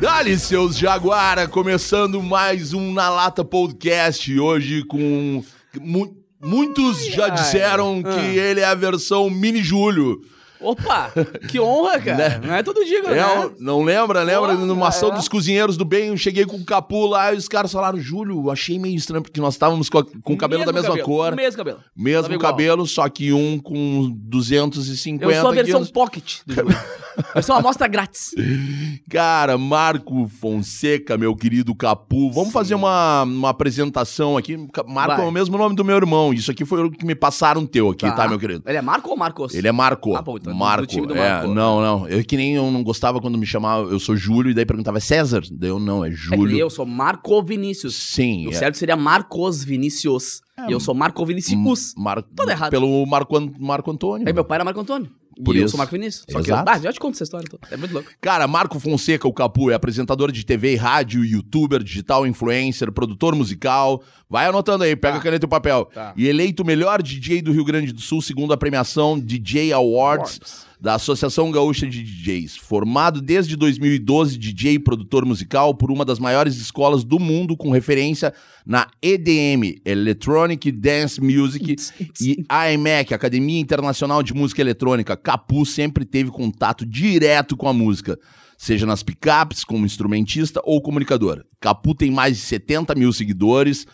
Dali, seus Jaguara, começando mais um Na Lata Podcast, hoje com... mu- muitos já ai. disseram Ah. que ele é a versão Mini Júlio. Opa, que honra, cara. Não é todo dia, É, né? não lembra? Lembra? Pô, Numa ação é. dos cozinheiros do bem, eu cheguei com o capu lá e os caras falaram, Júlio, achei meio estranho, porque nós estávamos com, a- com o cabelo da Mesmo mesma cabelo, cor, Mesmo cabelo. mesmo Tava igual. cabelo, só que um com 250 Eu sou a versão quilos. pocket do jogo. Versão amostra grátis. Cara, Marco Fonseca, meu querido Capu. Vamos fazer uma, uma apresentação aqui. Marco Vai. é o mesmo nome do meu irmão. Isso aqui foi o que me passaram teu aqui, tá, meu querido? Ele é Marco ou Marcos? Ele é Marco. Ah, bom, então é do- Marco. do time do é, Marco. não, não. Eu que nem eu não gostava quando me chamava, eu sou Júlio, e daí perguntava, é César? Daí eu não, é É Júlio. eu sou Marco Vinícius. Sim. O é. certo seria Marcos Vinícius. e eu sou Marco Vinícius. Mar... Tudo errado. Pelo Marco, An- Marco Antônio. Aí meu pai era Marco Antônio. Por e eu isso. sou Marco Vinícius. Só que eu, Exato. ah, já te conto essa história. Então. É muito louco. Cara, Marco Fonseca, o Capu, é apresentador de TV e rádio, youtuber, digital influencer, produtor musical. Vai anotando aí, pega Tá. a caneta e o papel. Tá. E eleito o melhor DJ do Rio Grande do Sul, segundo a premiação DJ Awards, Awards. Da Associação Gaúcha de DJs. Formado desde 2012, DJ e produtor musical por uma das maiores escolas do mundo com referência na EDM, Electronic Dance Music, e AMEC, Academia Internacional de Música Eletrônica, Capu sempre teve contato direto com a música, seja nas picapes, como instrumentista ou comunicador. Capu tem mais de 70 mil seguidores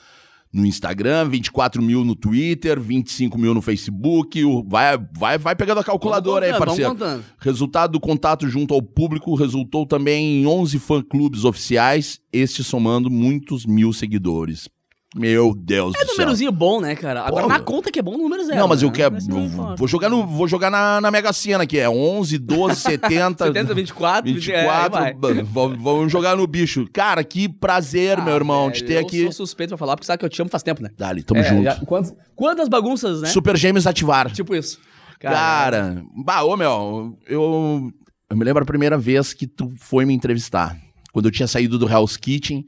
no Instagram, 24 mil no Twitter, 25 mil no Facebook. Vai, vai, vai pegando a calculadora aí, parceiro. contando, vamos contando. Resultado do contato junto ao público resultou também em 11 fã-clubes oficiais, este somando muitos mil seguidores. Meu Deus É do céu. númerozinho bom, né, cara? Agora Pô, na meu. conta que é bom, número zero. Não, mas eu né? quero. Esse não importa. Vou jogar, no, vou jogar na, na Mega Sena aqui. É 11, 12, 70. 70, 24, 24. é, Vamos jogar no bicho. Cara, que prazer, meu Ah, irmão, de ter eu aqui. sou suspeito pra falar, porque sabe que eu te amo faz tempo, né? Dali, tamo É, junto. já- quantas, quantas bagunças, né? Super Gêmeos ativar. Tipo isso. Cara, bah, ô meu, eu, eu me lembro a primeira vez que tu foi me entrevistar. Quando eu tinha saído do Hell's Kitchen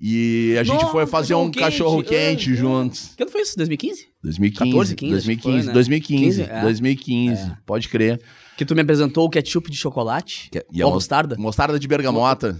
e a gente Nossa, foi fazer um cachorro-quente. cachorro quente Ah, juntos. Que ano foi isso? 2015? 2015, 14, 15, 2015, acho que foi, né? 2015, 15, é. 2015, pode crer. Que tu me apresentou o ketchup de chocolate? E a mostarda? Mostarda de bergamota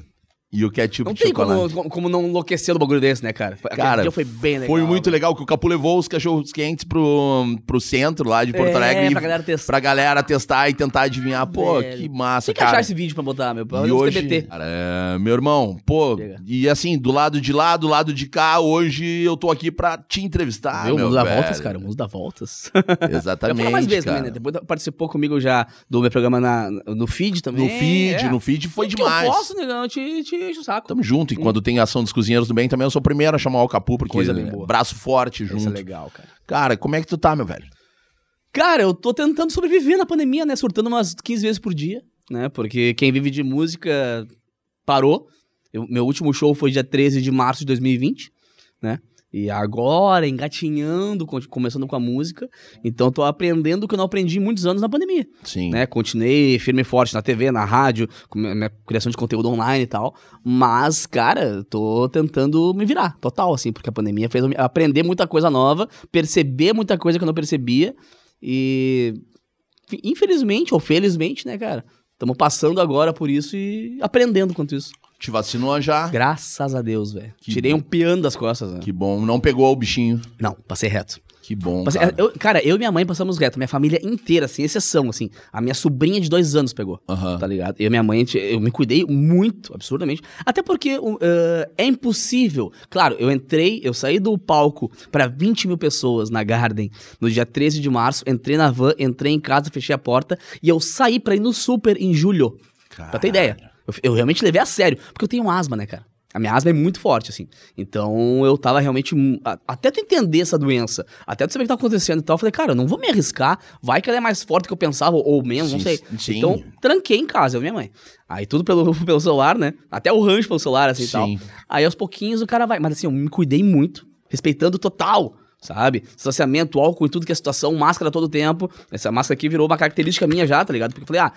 e o ketchup Não de tem chocolate. como, como, como não enlouquecer do bagulho desse, né, cara? Cara, dia foi bem legal. Foi muito velho. legal que o Capu levou os cachorros quentes pro, pro centro lá de Porto É, Alegre. pra galera testar. pra galera testar e tentar adivinhar. Pô, Velho. que massa, Tem que cara. achar esse vídeo pra botar, meu. E hoje, TBT. cara, é, meu irmão, pô, Chega. e assim, do lado de lá, do lado de cá, hoje eu tô aqui pra te entrevistar? O meu mundo dá voltas, cara. O mundo dá voltas. Exatamente, falou mais vezes cara. também, né? Depois participou comigo já do meu programa na, no feed também. No feed, é. no feed foi Tudo demais. Que eu posso, negão, eu te, te encho o saco. Tamo junto, e quando tem ação dos cozinheiros do bem também, eu sou o primeiro a chamar o Capu, porque Coisa bem é boa. braço forte Isso é junto. legal, cara. Cara, como é que tu tá, meu velho? Cara, eu tô tentando sobreviver na pandemia, né? Surtando umas 15 vezes por dia, né? Porque quem vive de música parou. Eu- meu último show foi dia 13 de março de 2020, né? E agora, engatinhando, começando com a música. Então, tô aprendendo o que eu não aprendi em muitos anos na pandemia, Sim. né? Continuei firme e forte na TV, na rádio, com minha minha criação de conteúdo online e tal. Mas, cara, tô tentando me virar, total, assim, porque a pandemia fez eu aprender muita coisa nova, perceber muita coisa que eu não percebia. E infelizmente ou felizmente, né, cara? Estamos passando agora por isso e aprendendo quanto isso. Te vacinou já? Graças a Deus, velho. Tirei bom. um piano das costas, né? Que bom. Não pegou o bichinho. Não, passei reto. Que bom, Passei- cara. eu- cara, eu e minha mãe passamos reto. Minha família inteira, sem exceção, assim. A minha sobrinha de dois anos pegou. Aham. Tá ligado? Eu e minha mãe, eu me cuidei muito, absurdamente. Até porque uh, é impossível. Claro, eu entrei, eu saí do palco pra 20 mil pessoas na Garden no dia 13 de março. Entrei na van, entrei em casa, fechei a porta. E eu saí pra ir no super em julho. Pra ter ideia. Eu, eu realmente levei a sério. Porque eu tenho asma, né, cara? A minha asma é muito forte, assim. Então eu tava realmente. Até tu entender essa doença, até tu saber o que tá acontecendo e tal, eu falei, cara, eu não vou me arriscar. Vai que ela é mais forte do que eu pensava, ou menos, não sei. sim. Então, tranquei em casa, eu e minha mãe. Aí tudo pelo, pelo celular, né? Até o rancho pelo celular, assim e tal. Aí aos pouquinhos o cara vai. Mas assim, eu me cuidei muito, respeitando total. Sabe? Distanciamento, álcool e tudo que é situação, máscara todo tempo. Essa máscara aqui virou uma característica minha já, tá ligado? Porque eu falei, ah,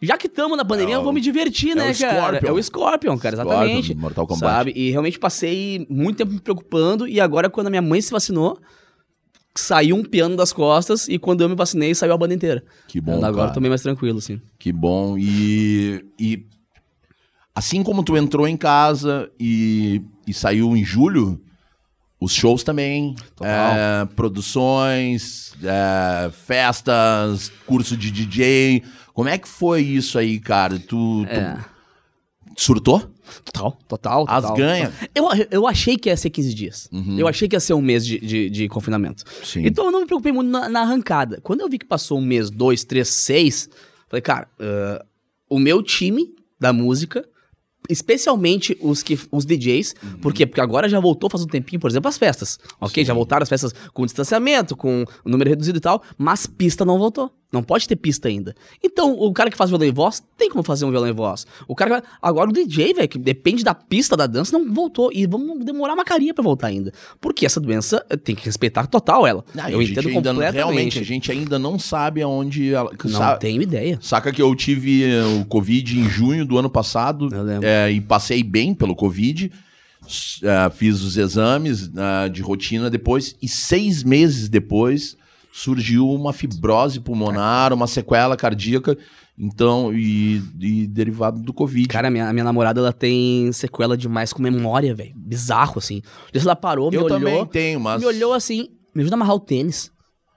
já que tamo na pandemia, É eu vou o- me divertir, é né, o cara? Scorpion. É o Scorpion, cara, exatamente. Scorpion, Mortal Kombat. Sabe? E realmente passei muito tempo me preocupando. E agora, quando a minha mãe se vacinou, saiu um piano das costas e quando eu me vacinei, saiu a banda inteira. Que bom, Agora cara. eu tô bem mais tranquilo, assim. Que bom. E, e assim como tu entrou em casa e, e saiu em julho, os shows também, é, produções, é, festas, curso de DJ. Como é que foi isso aí, cara? Tu, tu É. surtou? Total, total, As total. ganha? Eu, eu achei que ia ser 15 dias. Eu achei que ia ser um mês de, de, de confinamento. Sim. Então eu não me preocupei muito na, na arrancada. Quando eu vi que passou um mês, dois, três, seis, falei, cara, ah, o meu time da música, especialmente os, que, os DJs, por quê? Porque agora já voltou faz um tempinho, por exemplo, as festas. Ok? Já voltaram as festas com distanciamento, com número reduzido e tal, mas pista não voltou. Não pode ter pista ainda. Então, o cara que faz violão e voz, tem como fazer um violão e voz. O cara. que- Agora o DJ, velho, que depende da pista da dança, não voltou. E vamos demorar uma carinha pra voltar ainda. Porque essa doença eh, tem que respeitar total ela. Ah, eu entendo ainda não- completamente. Realmente, a gente ainda não sabe aonde ela. Não sabe- tenho ideia. Saca que eu tive eh, o Covid em junho do ano passado eh, e passei bem pelo Covid. Eh, fiz os exames eh, de rotina depois e seis meses depois surgiu uma fibrose pulmonar, uma sequela cardíaca, então, e, e derivado do Covid. Cara, a minha, a minha namorada, ela tem sequela demais com memória, velho. Bizarro, assim. Ela parou, me eu olhou. também tenho, mas. Me olhou assim, me ajuda a amarrar o tênis.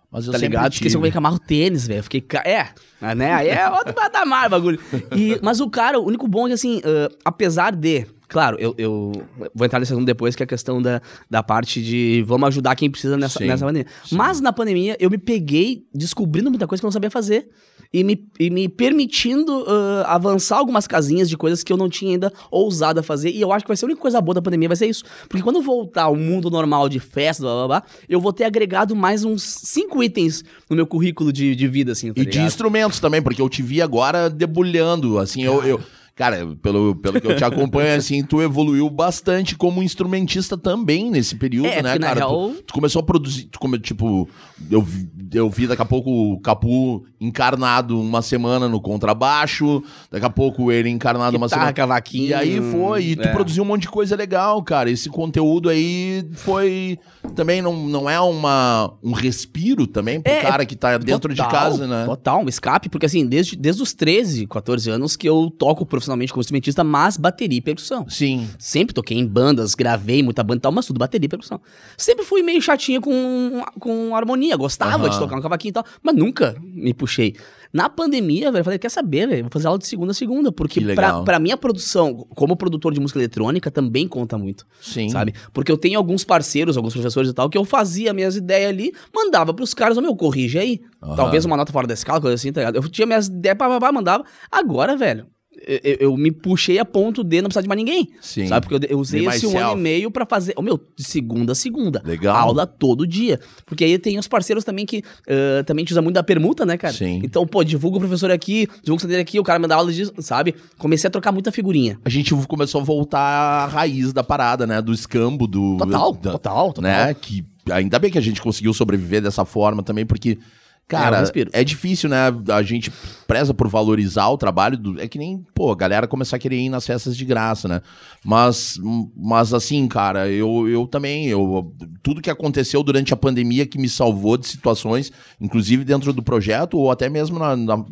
mas eu tá ligado? Esqueci como é que amarra o tênis, velho. Eu Fiquei. É, né? Aí é outro patamar o bagulho. E, mas o cara, o único bom é que, assim, ah, apesar de. Claro, eu, eu vou entrar nesse assunto depois, que é a questão da, da parte de vamos ajudar quem precisa nessa, Sim, nessa pandemia. sim. Mas na pandemia, eu me peguei descobrindo muita coisa que eu não sabia fazer. E me, e me permitindo ah, avançar algumas casinhas de coisas que eu não tinha ainda ousado a fazer. E eu acho que vai ser a única coisa boa da pandemia, vai ser isso. Porque quando voltar ao mundo normal de festa, blá blá blá, eu vou ter agregado mais uns cinco itens no meu currículo de, de vida, assim, tá E de ligado? instrumentos também, porque eu te vi agora debulhando, assim, eu... eu- Cara, pelo, pelo que eu te acompanho, assim, tu evoluiu bastante como instrumentista também nesse período, É, né, cara? real- Tu, tu começou a produzir, tu come, tipo, eu, vi- eu vi daqui a pouco o Capu encarnado uma semana no contrabaixo, daqui a pouco ele encarnado uma Guitarra, semana... cavaquinho. E aí foi, e tu é. produziu um monte de coisa legal, cara. Esse conteúdo aí foi. Também não, não é uma, um respiro também pro É, cara que tá dentro de Total, casa, né? Total, um escape, porque assim, desde, desde os 13, 14 anos que eu toco profissionalmente como instrumentista, mas bateria e percussão. Sim. Sempre toquei em bandas, gravei muita banda e tal, mas tudo bateria e percussão. Sempre fui meio chatinha com, com harmonia, gostava Aham. de tocar um cavaquinho e tal, mas nunca me puxei. Na pandemia, velho, eu falei, quer saber, velho, vou fazer aula de segunda a segunda, porque Que pra, pra minha produção, como produtor de música eletrônica, também conta muito Sim. sabe? Porque eu tenho alguns parceiros, alguns professores e tal, que eu fazia minhas ideias ali, mandava pros caras, ô meu, corrige aí. Aham. Talvez uma nota fora da escala, coisa assim, tá ligado? Eu tinha minhas ideias, pá, pá, pá, mandava. Agora, velho, eu, eu- me puxei a ponto de não precisar de mais ninguém. Sim. Sabe? Porque eu, eu usei esse um ano e meio pra fazer, ô meu, de segunda a segunda. Legal. Aula todo dia. Porque aí tem os parceiros também que ah, também te usa muito da permuta, né, cara? Sim. Então, pô, divulga o professor aqui, divulga o dele aqui, o cara me dá aula disso, sabe? Comecei a trocar muita figurinha. A gente começou a voltar à raiz da parada, né? Do escambo, do. Total, da- total, total. Né? Que ainda bem que a gente conseguiu sobreviver dessa forma também, porque. É, Cara, respiro. é, difícil, né? A gente preza por valorizar o trabalho. Do, é que nem, pô, a galera começar a querer ir nas festas de graça, né? Mas, mas assim, cara, eu, eu também. Eu, tudo que aconteceu durante a pandemia que me salvou de situações, inclusive dentro do projeto, ou até mesmo na, na-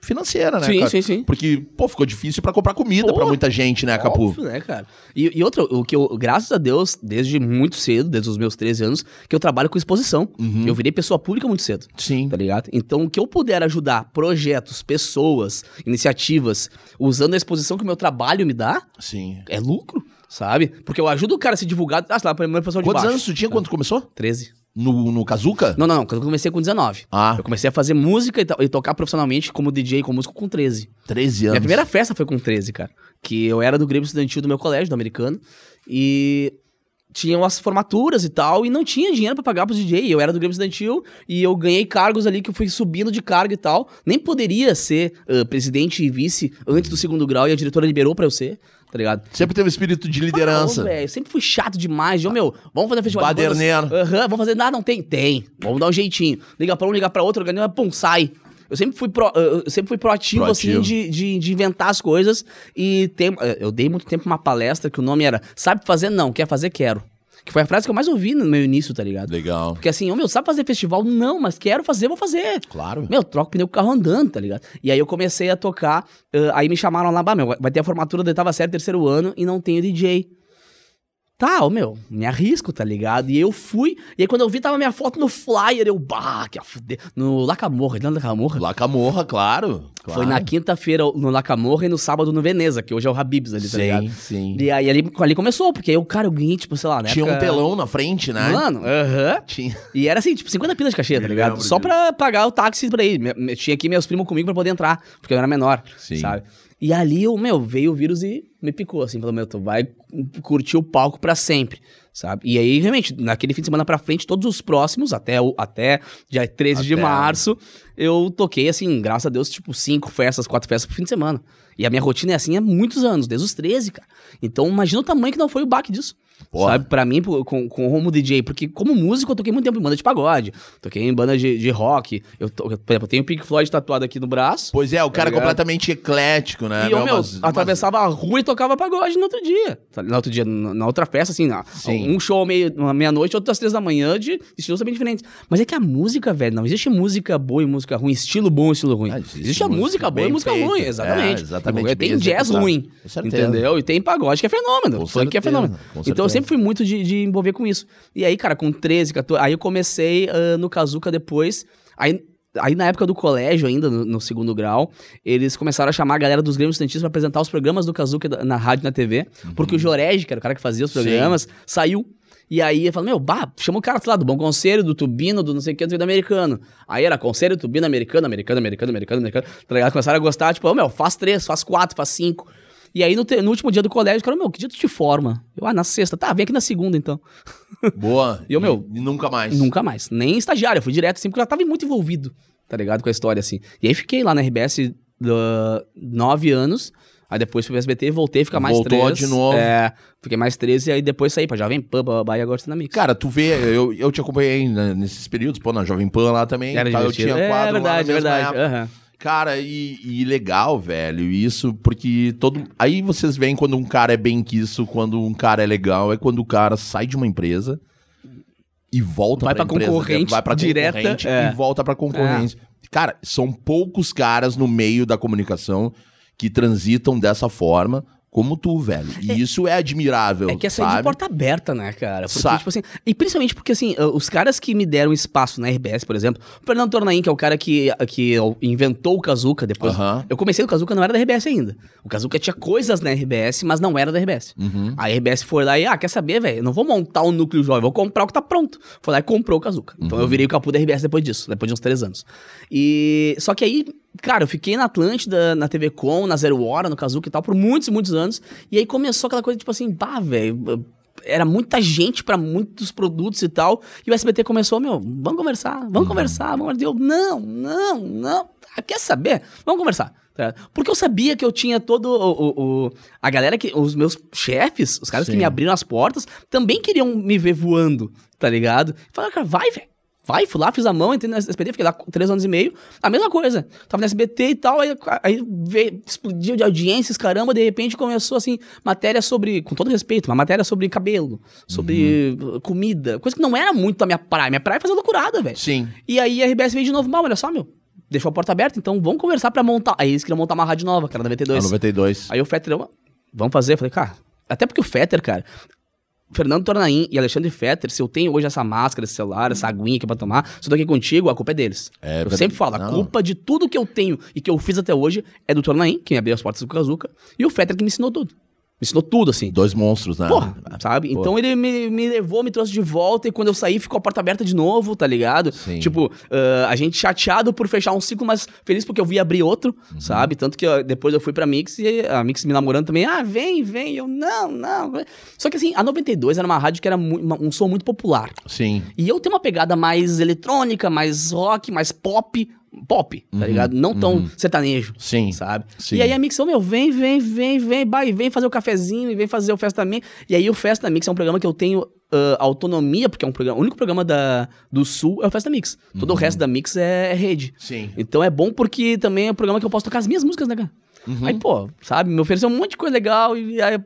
financeira, né? Sim, cara? sim, sim. Porque, pô, ficou difícil pra comprar comida Pô, pra muita gente, né, Capu? Óbvio, né, cara? E, e outra, o que eu, graças a Deus, desde muito cedo, desde os meus 13 anos, que eu trabalho com exposição. Uhum. Eu virei pessoa pública muito cedo. Sim. Tá ligado? Então, o que eu puder ajudar projetos, pessoas, iniciativas, usando a exposição que o meu trabalho me dá, Sim. é lucro, sabe? Porque eu ajudo o cara a ser divulgado. Ah, sei lá, primeira pessoa de Quantos baixo. anos tu tinha quando tu começou? 13. No, no Kazuca? Não, não, não. Quando eu comecei com 19. Ah, Eu comecei a fazer música e, e tocar profissionalmente como DJ, como músico, com 13. 13 anos. Minha primeira festa foi com 13, cara. Que eu era do Grêmio Estudantil do meu colégio, do americano. E tinham as formaturas e tal, e não tinha dinheiro pra pagar pros DJ. Eu era do Grêmio Estudantil e eu ganhei cargos ali que eu fui subindo de cargo e tal. Nem poderia ser ah, presidente e vice antes do segundo grau e a diretora liberou pra eu ser, tá ligado? Sempre teve espírito de liderança. Velho, sempre fui chato demais. De, ô, meu, vamos fazer festival de bandas. Baderneiro. Aham, vamos fazer. Nada, não tem? Tem. Vamos dar um jeitinho. Liga pra um, liga pra outro, organiza, pum, sai. Eu sempre fui, pro- eu sempre fui proativo, Proativo. assim, de, de, de inventar as coisas. E tem, eu dei muito tempo uma palestra que o nome era Sabe fazer? Não. Quer fazer? Quero. Que foi a frase que eu mais ouvi no meu início, tá ligado? Legal. Porque assim, ô meu, sabe fazer festival? Não, mas quero fazer, vou fazer. Claro. Meu, troca o pneu com o carro andando, tá ligado? E aí eu comecei a tocar, eh, aí me chamaram lá, bah, meu, vai ter a formatura da oitava série, terceiro ano, e não tenho DJ. Tá, ô meu, me arrisco, tá ligado? E eu fui, e aí quando eu vi, tava minha foto no flyer, eu, bah, que a fuder. No Lacamorra, não Lacamorra? Lacamorra, claro. claro. Foi na quinta-feira no Lacamorra e no sábado no Veneza, que hoje é o Habib's ali, tá ligado? Sim, sim. E aí ali, ali começou, porque aí o cara, eu ganhei, tipo, sei lá, né? Tinha um telão na frente, né? Mano, aham. Tinha. E era assim, tipo, 50 pilas de cachê, tá ligado? Só pra pagar o táxi pra ir. Tinha aqui meus primos comigo pra poder entrar, porque eu era menor, Sim. sabe? E ali, o meu, veio o vírus e me picou, assim, falou, meu, tu vai curtir o palco pra sempre, sabe? E aí, realmente, naquele fim de semana pra frente, todos os próximos, até, o, até dia 13 de Até. março, eu toquei, assim, graças a Deus, tipo, cinco festas, quatro festas por fim de semana. E a minha rotina é assim há muitos anos, desde os 13, cara. Então, imagina o tamanho que não foi o baque disso. Porra. Sabe, pra mim, com, com como DJ, porque como músico eu toquei muito tempo em banda de pagode, toquei em banda de, de rock, eu, to, por exemplo, eu tenho o Pink Floyd tatuado aqui no braço, Pois é, o cara é ligado? completamente eclético, né? e eu, Não, meu, mas- mas- atravessava a rua e tocava pagode no outro dia. No outro dia, na outra festa, assim, na- um show meia-noite, outro às três da manhã, de estilos bem diferentes. Mas é que a música, velho, não existe música boa e música ruim, estilo bom e estilo ruim. Ah, existe, existe a música música boa e música feita. ruim, É, exatamente. exatamente, Tem jazz executado. ruim, entendeu? E tem pagode que é fenômeno, Com funk que é fenômeno. Então eu sempre fui muito de, de envolver com isso. E aí, cara, com 13, 14, aí eu comecei ah, no Kazuca depois, aí... Aí, na época do colégio, ainda, no, no segundo grau, eles começaram a chamar a galera dos Grêmios Estudantis pra apresentar os programas do Kazuca da- na rádio e na TV. Porque o Jorege, que era o cara que fazia os Uhum. Sim. programas, saiu. E aí eu falei, meu, bah, chama o cara, sei lá, do Bom Conselho, do Tubino, do não sei o que, do americano. Aí era Conselho, Tubino, americano, americano, americano, americano, americano. Tá ligado? Começaram a gostar, tipo, ô, meu, faz três, faz quatro, faz cinco. E aí no, te- no último dia do colégio, cara, meu, que dia tu te forma? Eu, ah, na sexta. Tá, vem aqui na segunda, então. Boa. E o meu? E nunca mais. Nunca mais. Nem estagiário, eu fui direto, assim, porque eu já tava muito envolvido, tá ligado? Com a história, assim. E aí fiquei lá na RBS uh, nove anos. Aí depois fui pro SBT, voltei a ficar mais Voltou três. de novo. É, fiquei mais três e aí depois saí pra Jovem Pan, babá, e agora tô na Mix. Cara, tu vê, eu, eu te acompanhei né, nesses períodos, pô, na Jovem Pan lá também. Era tá, eu tinha quadro é verdade, lá é na mesma verdade. época. aham. Cara, e, e legal, velho, isso, porque todo. Aí vocês veem quando um cara é bem quisto, quando um cara é legal, é quando o cara sai de uma empresa e volta Vai pra, pra empresa, concorrente vai pra direta, concorrente é. e volta pra concorrência. Cara, são poucos caras no meio da comunicação que transitam dessa forma. Como tu, velho. E isso é admirável. É que essa é de sabe? porta aberta, né, cara? Porque, Sa- tipo assim, e principalmente porque, assim, uh, os caras que me deram espaço na RBS, por exemplo, o Fernando Tornaim, que é o cara que, que inventou o Kazuca depois. Aham. Eu comecei no Kazuca, não era da RBS ainda. O Kazuca tinha coisas na RBS, mas não era da RBS. Uhum. A RBS foi lá e, ah, quer saber, velho? Não vou montar um núcleo jovem, vou comprar o que tá pronto. Foi lá e comprou o Kazuca. Então Uhum. eu virei o capu da RBS depois disso, depois de uns três anos. E. Só que aí, cara, eu fiquei na Atlântida, na TV Com, na Zero Hora, no Kazuca e tal, por muitos e muitos anos. E aí começou aquela coisa, tipo assim, pá, velho. Era muita gente pra muitos produtos e tal. E o SBT começou, meu, vamos conversar, vamos conversar, vamos. Eu, não, não, não. Ah, quer saber? Vamos conversar. tá? Porque eu sabia que eu tinha todo o, o- o- a galera que os meus chefes, os caras que Sim. me abriram as portas, também queriam me ver voando, tá ligado? Falaram, cara, vai, velho. Vai, fui lá, fiz a mão, entrei no SBT, fiquei lá três anos e meio. A mesma coisa. Tava no SBT e tal, aí, aí veio, explodiu de audiências, caramba, de repente começou, assim, matéria sobre, com todo respeito, uma matéria sobre cabelo, sobre uh, comida, coisa que não era muito a minha praia. Minha praia é fazer loucurada, velho. Sim. E aí a RBS veio de novo, mal, olha só, meu, deixou a porta aberta, então vamos conversar pra montar. Aí eles queriam montar uma rádio nova, cara, 92. A 92. Aí o Fetter, "Ó, vamos fazer. Eu falei, cara, até porque o Fetter, cara, Fernando Tornaim e Alexandre Fetter, se eu tenho hoje essa máscara, esse celular, essa aguinha aqui pra tomar, se eu tô aqui contigo, a culpa é deles. É eu verdade. sempre falo, a Não. culpa de tudo que eu tenho e que eu fiz até hoje é do Tornaim, que me abriu as portas do Kazuca, e o Fetter que me ensinou tudo. Me ensinou tudo, assim. Dois monstros, né? Porra, sabe? Pô. Então ele me, me levou, me trouxe de volta e quando eu saí ficou a porta aberta de novo, tá ligado? Sim. Tipo, ah, a gente chateado por fechar um ciclo, mas feliz porque eu vi abrir outro, Uhum. sabe? Tanto que depois eu fui pra Mix e a Mix me namorando também. Ah, vem, vem. Eu, não, não. Só que assim, a 92 era uma rádio que era um som muito popular. Sim. E eu tenho uma pegada mais eletrônica, mais rock, mais pop. Pop, tá ligado? Não tão sertanejo. Uhum. Sim. Sabe? Sim. E aí a Mix, ô, meu, vem, vem, vem, vem, vai, vem fazer o cafezinho e vem fazer o Festa Mix. E aí o Festa Mix é um programa que eu tenho ah, autonomia, porque é um programa, o único programa da, do Sul é o Festa Mix. Todo o resto da Mix é, é rede. Sim. Então é bom porque também é um programa que eu posso tocar as minhas músicas, né, cara? Uhum. Aí, pô, sabe, me ofereceu um monte de coisa legal e aí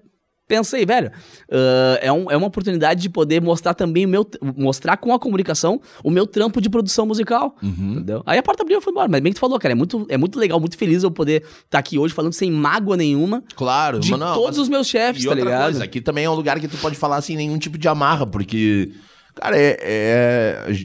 pensei, velho, uh, é, um, é uma oportunidade de poder mostrar também o meu. Mostrar com a comunicação o meu trampo de produção musical. Uhum. Entendeu? Aí a porta abriu e foi embora. Mas bem que tu falou, cara, é muito, é muito legal, muito feliz eu poder estar tá aqui hoje falando sem mágoa nenhuma Claro, de mas não, todos mas- os meus chefes, E tá ligado? coisa, aqui também é um lugar que tu pode falar sem nenhum tipo de amarra, porque, cara, é. é-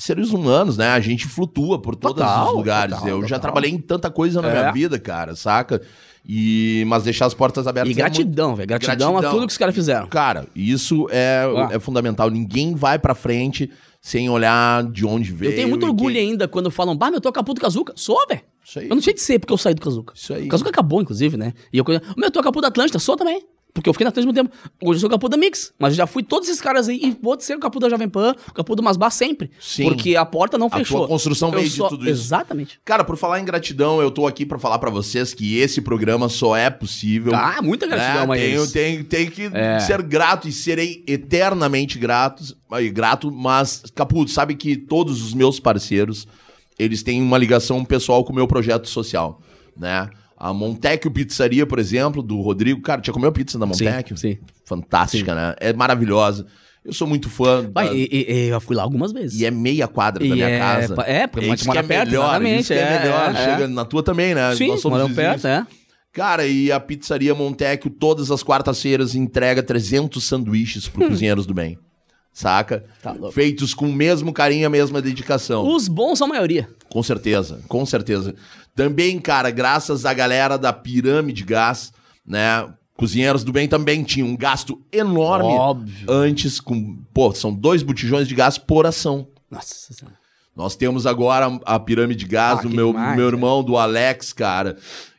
Seres humanos, né? A gente flutua por todos Total, os lugares. total, Eu já total. trabalhei em tanta coisa na É. minha vida, cara, saca? E, mas deixar as portas abertas. E é gratidão, velho. Gratidão, a Gratidão. tudo que os caras fizeram. Cara, isso é, Ah. é fundamental. Ninguém vai pra frente sem olhar de onde veio. Eu tenho muito orgulho quem- ainda quando falam, bah, meu, tu Capu do Kazuca. Sou, velho. Isso aí. Eu não tinha de ser porque eu saí do Kazuca. Isso aí. O Kazuca acabou, inclusive, né? E eu meu, tu Capu da Atlântida. Sou também. Porque eu fiquei na Atlântida muito tempo. Hoje eu sou o Capu da Mix. Mas já fui todos esses caras aí. E vou ser o Capu da Jovem Pan, o Capu do Masbar sempre. Sim. Porque a porta não A fechou. tua construção veio de só- tudo isso. Exatamente. Cara, por falar em gratidão, eu tô aqui pra falar pra vocês que esse programa só é possível. Ah, muita gratidão né? a tenho, tenho, tenho que É. ser grato e serei eternamente grato, aí, grato, mas, Caputo, sabe que todos os meus parceiros, eles têm uma ligação pessoal com o meu projeto social, né? A Montecchio Pizzaria, por exemplo, do Rodrigo. Cara, já comeu pizza da Montecchio? Sim, sim. Fantástica, né? É maravilhosa. Eu sou muito fã. da- Vai, e, e- e eu fui lá algumas vezes. e é meia quadra da E minha é casa. é, porque isso mora que é perto, melhor, exatamente, Isso é, é, melhor. é, Chega é. na tua também, né? Sim, Nós somos perto, é. Cara, e a pizzaria Montecchio, todas as quartas-feiras, entrega 300 sanduíches pro Cozinheiros do Bem. Saca? Tá. Feitos com o mesmo carinho e a mesma dedicação. Os bons são a maioria. Com certeza, com certeza. Também, cara, graças à galera da Pirâmide Gás, né? Cozinheiros do Bem também tinha um gasto enorme Óbvio. antes com... Pô, são dois botijões de gás por ação. Nossa senhora. Nós temos agora a pirâmide de gás Ah, do meu, demais, meu cara. irmão, do Alex, cara.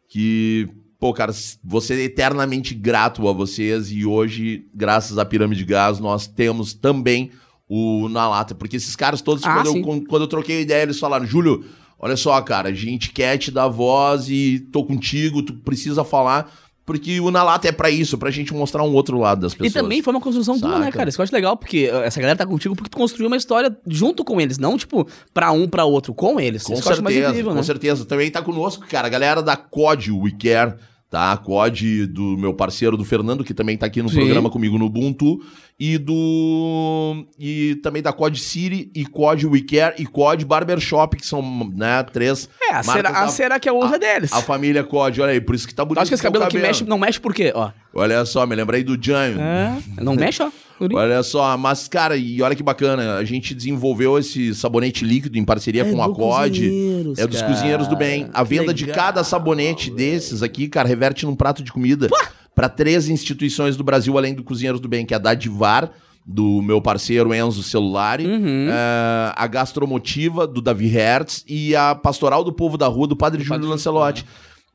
Que, pô, cara, você é eternamente grato a vocês. E hoje, graças à pirâmide de gás, nós temos também o Na Lata. Porque esses caras todos, Ah, quando, eu, quando eu troquei ideia, eles falaram: Júlio, olha só, cara, a gente quer te dar voz e tô contigo, tu precisa falar. Porque o Na Lata é pra isso, pra gente mostrar um outro lado das pessoas. E também foi uma construção tua, né, Saca? cara? Isso que eu acho legal, porque uh, essa galera tá contigo porque tu construiu uma história junto com eles, não, tipo, pra um, pra outro, com eles. Com Isso que eu acho mais certeza, incrível, com né? certeza. Também tá conosco, cara, a galera da COD We Care, tá? A COD do meu parceiro, do Fernando, que também tá aqui no Sim. programa comigo no Ubuntu. E do... E também da COD City e COD We Care e COD Barbershop, que são, né, três É, a cera, a que é deles. A família COD, olha aí, por isso que tá bonito. acha que esse teu cabelo aqui mexe, não mexe por quê? Ó. Olha só, me lembrei do Janho. É, não mexe, ó. Olha só, mas cara, e olha que bacana, a gente desenvolveu esse sabonete líquido em parceria É com a do COD. É dos cara. cozinheiros do bem. A venda de legal, cada sabonete desses aqui, cara, reverte num prato de comida para três instituições do Brasil, além do Cozinheiros do Bem, que é a Dadivar, do meu parceiro Enzo Celulari, Uhum. é, a Gastromotiva, do Davi Hertz, e a Pastoral do Povo da Rua, do Padre Júlio Padre Lancelotti.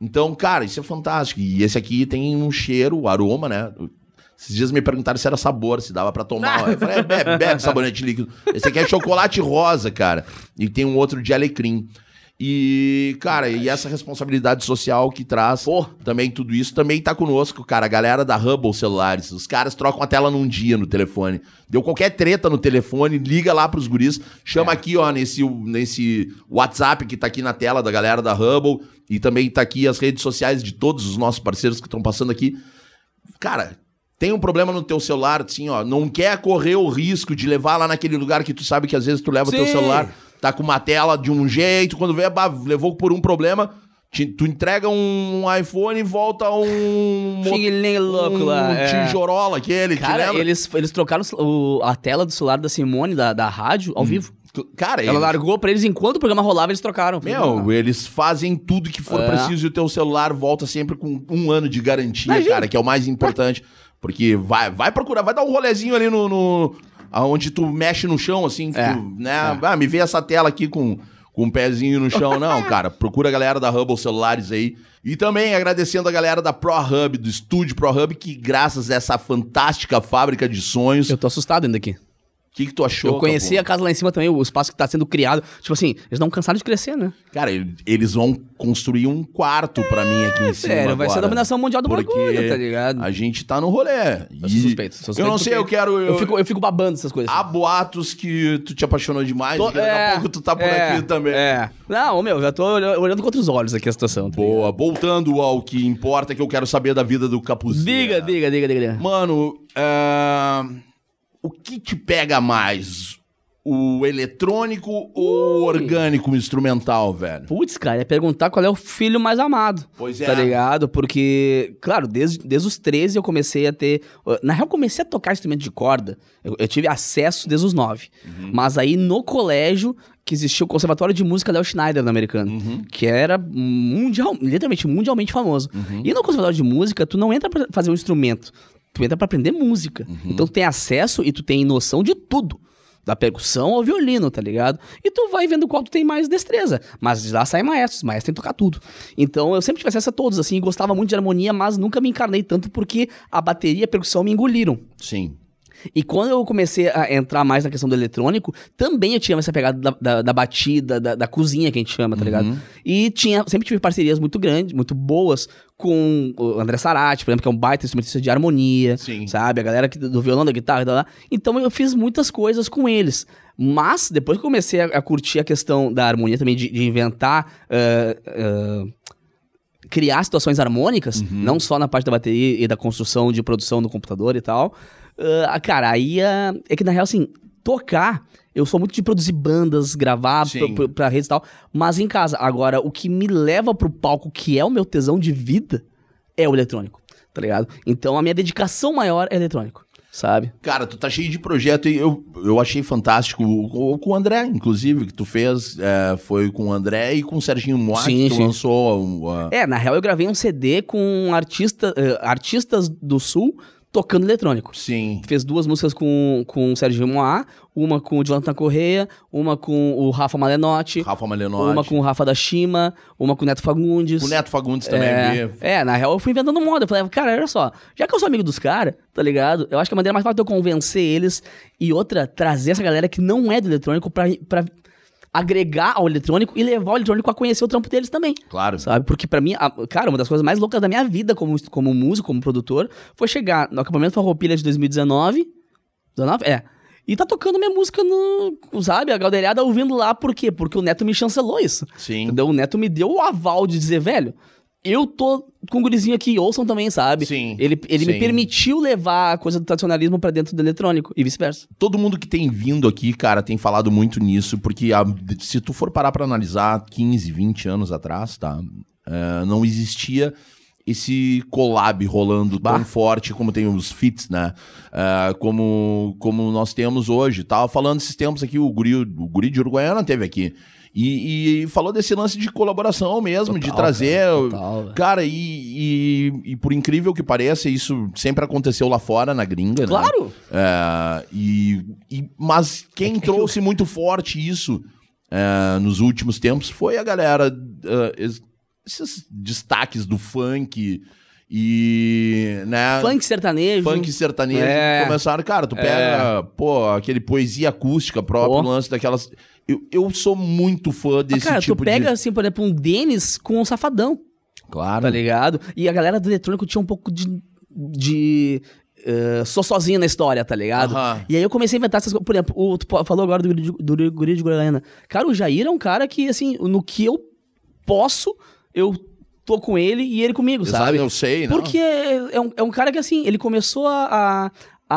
Então, cara, isso é fantástico. E esse aqui tem um cheiro, aroma, né? Esses dias me perguntaram se era sabor, se dava pra tomar. Eu falei, é, bebe, bebe sabonete líquido. Esse aqui é chocolate rosa, cara. E tem um outro de alecrim. E, cara, e essa responsabilidade social que traz também tudo isso também tá conosco, cara. A galera da Hubble Celulares. Os caras trocam a tela num dia no telefone. Deu qualquer treta no telefone, liga lá pros guris. Chama aqui, ó, nesse, nesse WhatsApp que tá aqui na tela da galera da Hubble. E também tá aqui as redes sociais de todos os nossos parceiros que estão passando aqui. Cara, tem um problema no teu celular, assim, ó, não quer correr o risco de levar lá naquele lugar que tu sabe que às vezes tu leva o teu Sim. celular, tá com uma tela de um jeito, quando vê, bah, levou por um problema, te- tu entrega um iPhone e volta um... Xing-ling louco um lá, é. tijorola aquele, te Cara, lembra? eles, eles trocaram o- a tela do celular da Simone, da, da rádio, ao vivo. Cara, Ela eles- largou pra eles enquanto o programa rolava, eles trocaram. Meu, eles fazem tudo que for É. preciso e o teu celular volta sempre com um ano de garantia, Imagina. cara, que é o mais importante. Porque vai, vai procurar, vai dar um rolezinho ali no. no aonde tu mexe no chão, assim, É. tu, né? Ah, me vê essa tela aqui com, com um pezinho no chão. Não, cara, procura a galera da Hubble Celulares aí. E também agradecendo a galera da ProHub, do estúdio ProHub, que graças a essa fantástica fábrica de sonhos. Eu tô assustado ainda aqui. Que, que tu achou? Eu conheci a casa lá em cima também, o espaço que tá sendo criado. Tipo assim, eles não cansaram de crescer, né? Cara, ele- eles vão construir um quarto pra mim aqui em cima. Sério, vai ser a dominação mundial do bagulho, tá ligado? A gente tá no rolê. Eu sou suspeito, sou suspeito eu não sei, eu quero. Eu, Eu fico, eu fico babando essas coisas. Há boatos que tu te apaixonou demais, Tô- daqui a pouco tu tá por é, aqui também. É. Não, meu, já tô olhando olhando com outros olhos aqui a situação. tá Boa, voltando ao que importa, que eu quero saber da vida do Capuzinho. Diga, diga, diga, diga. diga. Mano, é, o que te pega mais? O eletrônico ou o orgânico instrumental, velho? Putz, cara, é perguntar qual é o filho mais amado. Pois é. Tá ligado? Porque, claro, desde, desde os 13 eu comecei a ter. Na real, comecei a tocar instrumento de corda. Eu, eu tive acesso desde os 9. Uhum. Mas aí no colégio, que existia o Conservatório de Música Léo Schneider no americano. Uhum. Que era mundial, literalmente mundialmente famoso. Uhum. E no Conservatório de Música, tu não entra pra fazer um instrumento. Tu entra pra aprender música. Uhum. Então tu tem acesso e tu tem noção de tudo. Da percussão ao violino, tá ligado? E tu vai vendo qual tu tem mais destreza. Mas de lá sai maestros, maestro tem que tocar tudo. Então eu sempre tive acesso a todos, assim, gostava muito de harmonia, mas nunca me encarnei tanto porque a bateria e a percussão me engoliram. Sim. E quando eu comecei a entrar mais na questão do eletrônico, também eu tinha essa pegada da, da- da batida, da, da cozinha que a gente chama, tá ligado? E tinha, sempre tive parcerias muito grandes, muito boas com o André Sarati, por exemplo, que é um baita instrumentista de harmonia, Sim. sabe? A galera que- do violão, da guitarra, e tal. Então eu fiz muitas coisas com eles. Mas, depois que eu comecei a, a curtir a questão da harmonia também, de, de inventar... ah, ah, criar situações harmônicas, Uhum. não só na parte da bateria e da construção de produção do computador e tal. Ah, cara, aí ah, é que na real, assim, tocar, eu sou muito de produzir bandas, gravar Sim. pra, pra, redes e tal, mas em casa. Agora, o que me leva pro palco, que é o meu tesão de vida, é o eletrônico, tá ligado? Então a minha dedicação maior é eletrônico, sabe? Cara, tu tá cheio de projeto e eu, eu achei fantástico. o- Com o André, inclusive, que tu fez, é, foi com o André e com o Serginho Moá, Sim, que tu sim. lançou. um, uh, É, na real eu gravei um CD com artista, eh, artistas do Sul tocando eletrônico. Sim. fez duas músicas com, com o Sérgio Moá, uma com o Jonathan Correia, uma com o Rafa Malenotti, Rafa Malenotti. uma com o Rafa da Shima, uma com o Neto Fagundes. O Neto Fagundes também é, é, na real eu fui inventando moda. Eu falei, cara, olha só, já que eu sou amigo dos caras, tá ligado? Eu acho que a maneira mais fácil de eu convencer eles e outra, trazer essa galera que não é do eletrônico pra, pra agregar ao eletrônico e levar o eletrônico a conhecer o trampo deles também. Claro. Sabe? Porque pra mim, a- cara, uma das coisas mais loucas da minha vida como, como músico, como produtor, foi chegar no acampamento Farroupilha de 2019. 19? É. E tá tocando minha música no. Sabe? A galderada ouvindo lá, por quê? Porque o Neto me chancelou isso. Sim. Entendeu? O Neto me deu o aval de dizer, velho, eu tô com um gurizinho aqui, ouçam também, sabe? Sim, Ele, ele me sim. permitiu levar a coisa do tradicionalismo pra dentro do eletrônico e vice-versa. Todo mundo que tem vindo aqui, cara, tem falado muito nisso, porque a- se tu for parar pra analisar 15, 20 anos atrás, tá? É, não existia esse collab rolando Bah. tão forte como tem os fits, né? É, como, como nós temos hoje. Tava falando esses tempos aqui, o Guri, o Guri de Uruguaiana teve aqui. E, e falou desse lance de colaboração mesmo, de Total, trazer. cara, total. Cara, e, e, e por incrível que pareça, isso sempre aconteceu lá fora, na gringa, né? Claro! É, e, e- mas quem É que- trouxe muito forte isso é, nos últimos tempos foi a galera, é, es- esses destaques do funk e, né? Funk sertanejo. Funk sertanejo É. começaram, cara, tu pega, pô, aquele poesia acústica próprio, Pô. lance daquelas. Eu, eu sou muito fã Ah, desse cara, tipo tu pega, de. assim, por exemplo, um Denis com um safadão. Claro. tá ligado? E a galera do eletrônico tinha um pouco de. de eh, sou sozinho na história, tá ligado? E aí eu comecei a inventar essas coisas. Por exemplo, o, tu falou agora do, guri de- do Guri de Goiânia. Cara, o Jair é um cara que, assim, no que eu posso, eu tô com ele e ele comigo, Exato, sabe? eu sei, não? Porque é um, é um cara que, assim, ele começou a, a,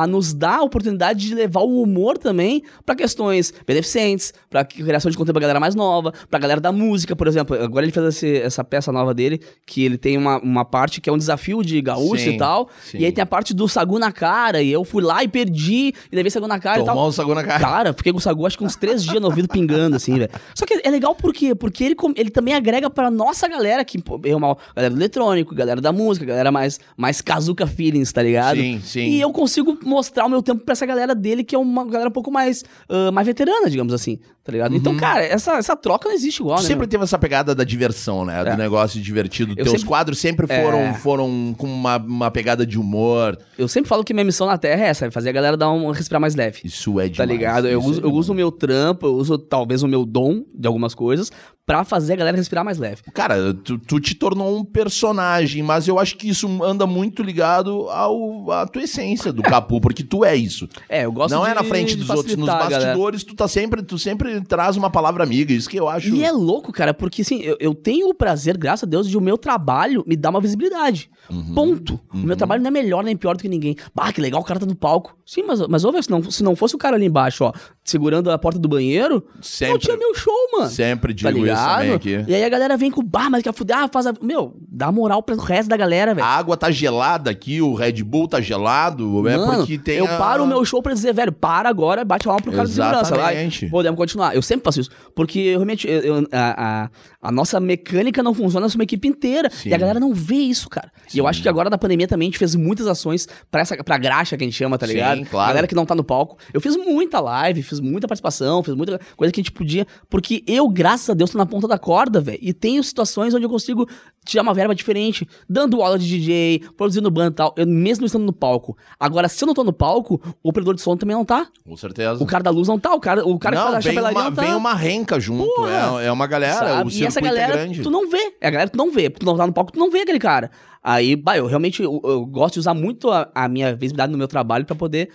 a nos dar a oportunidade de levar o humor também pra questões beneficentes, pra criação de conteúdo pra galera mais nova, pra galera da música, por exemplo. Agora ele fez esse- essa peça nova dele, que ele tem uma, uma parte que é um desafio de gaúcho Sim, e tal. sim. E aí tem a parte do sagu na cara, e eu fui lá e perdi, e levei sagu na cara e tal. Tomar um sagu na cara. Cara, fiquei com o Sagu acho que uns três dias no ouvido pingando, assim, velho. Só que é legal por quê? Porque ele, ele também agrega pra nossa galera, que é uma galera do eletrônico, galera da música, galera mais, mais kazuca feelings, tá ligado? Sim, sim. E eu consigo mostrar o meu tempo pra essa galera dele, que é uma galera um pouco mais, ah, mais veterana, digamos assim, tá ligado? Então, cara, essa, essa troca não existe igual, Tu né? sempre meu? teve essa pegada da diversão, né? Do É. negócio divertido. Eu Teus sempre- quadros sempre foram, É. foram com uma, uma pegada de humor. Eu sempre falo que minha missão na Terra é essa, é fazer a galera dar um respirar mais leve. Isso é demais. Tá ligado? Eu isso uso, é eu uso o meu trampo, eu uso talvez o meu dom de algumas coisas pra fazer a galera respirar mais leve. Cara, tu, tu te tornou um personagem, mas eu acho que isso anda muito ligado ao, à tua essência do Capu, porque tu é isso. É, eu gosto Não de é na frente dos outros. Nos bastidores, tu tá sempre, tu sempre traz uma palavra amiga. Isso que eu acho. E é louco, cara, porque assim, eu, eu tenho o prazer, graças a Deus, de o meu trabalho me dar uma visibilidade. Uhum. Ponto. O meu trabalho não é melhor nem pior do que ninguém. Bah, que legal, o cara tá no palco. Sim, mas, mas ouve, se não, se não fosse o cara ali embaixo, ó, segurando a porta do banheiro, não Sempre. tinha meu show, mano. Sempre Tá digo isso também ligado? aqui. E aí a galera vem com, bah, mas quer fuder, ah, faz a... Meu, dá moral pro resto da galera, A velho. água tá gelada aqui, o Red Bull tá gelado. é Mano, porque tem. eu a- paro o meu show pra dizer, velho, para agora, bate a palma pro cara de segurança. Vai, Exatamente. podemos continuar. Eu sempre faço isso. Porque realmente, eu- eu- a, a- a nossa mecânica não funciona se uma equipe inteira. Sim. E a galera não vê isso, cara. E eu acho que agora na pandemia também a gente fez muitas ações pra, essa, pra graxa que a gente chama, tá Sim, ligado? claro. Galera que não tá no palco. Eu fiz muita live, fiz muita participação, fiz muita coisa que a gente podia. Porque eu, graças a Deus, tô na ponta da corda, velho. E tenho situações onde eu consigo tirar uma verba diferente, dando aula de DJ, produzindo banda e tal, eu mesmo estando no palco. Agora, se eu não tô no palco, o operador de som também não tá. Com certeza. O cara da luz não tá, o cara, o cara que não, faz a chapelaria uma, não tá. vem uma renca junto. Porra! É, é uma galera. sabe? O E essa circuito galera, é grande. tu não vê. É a galera que tu não vê. porque Tu não tá no palco, tu não vê aquele cara. Aí, bah, eu realmente eu, eu gosto de usar muito a, a minha visibilidade no meu trabalho pra poder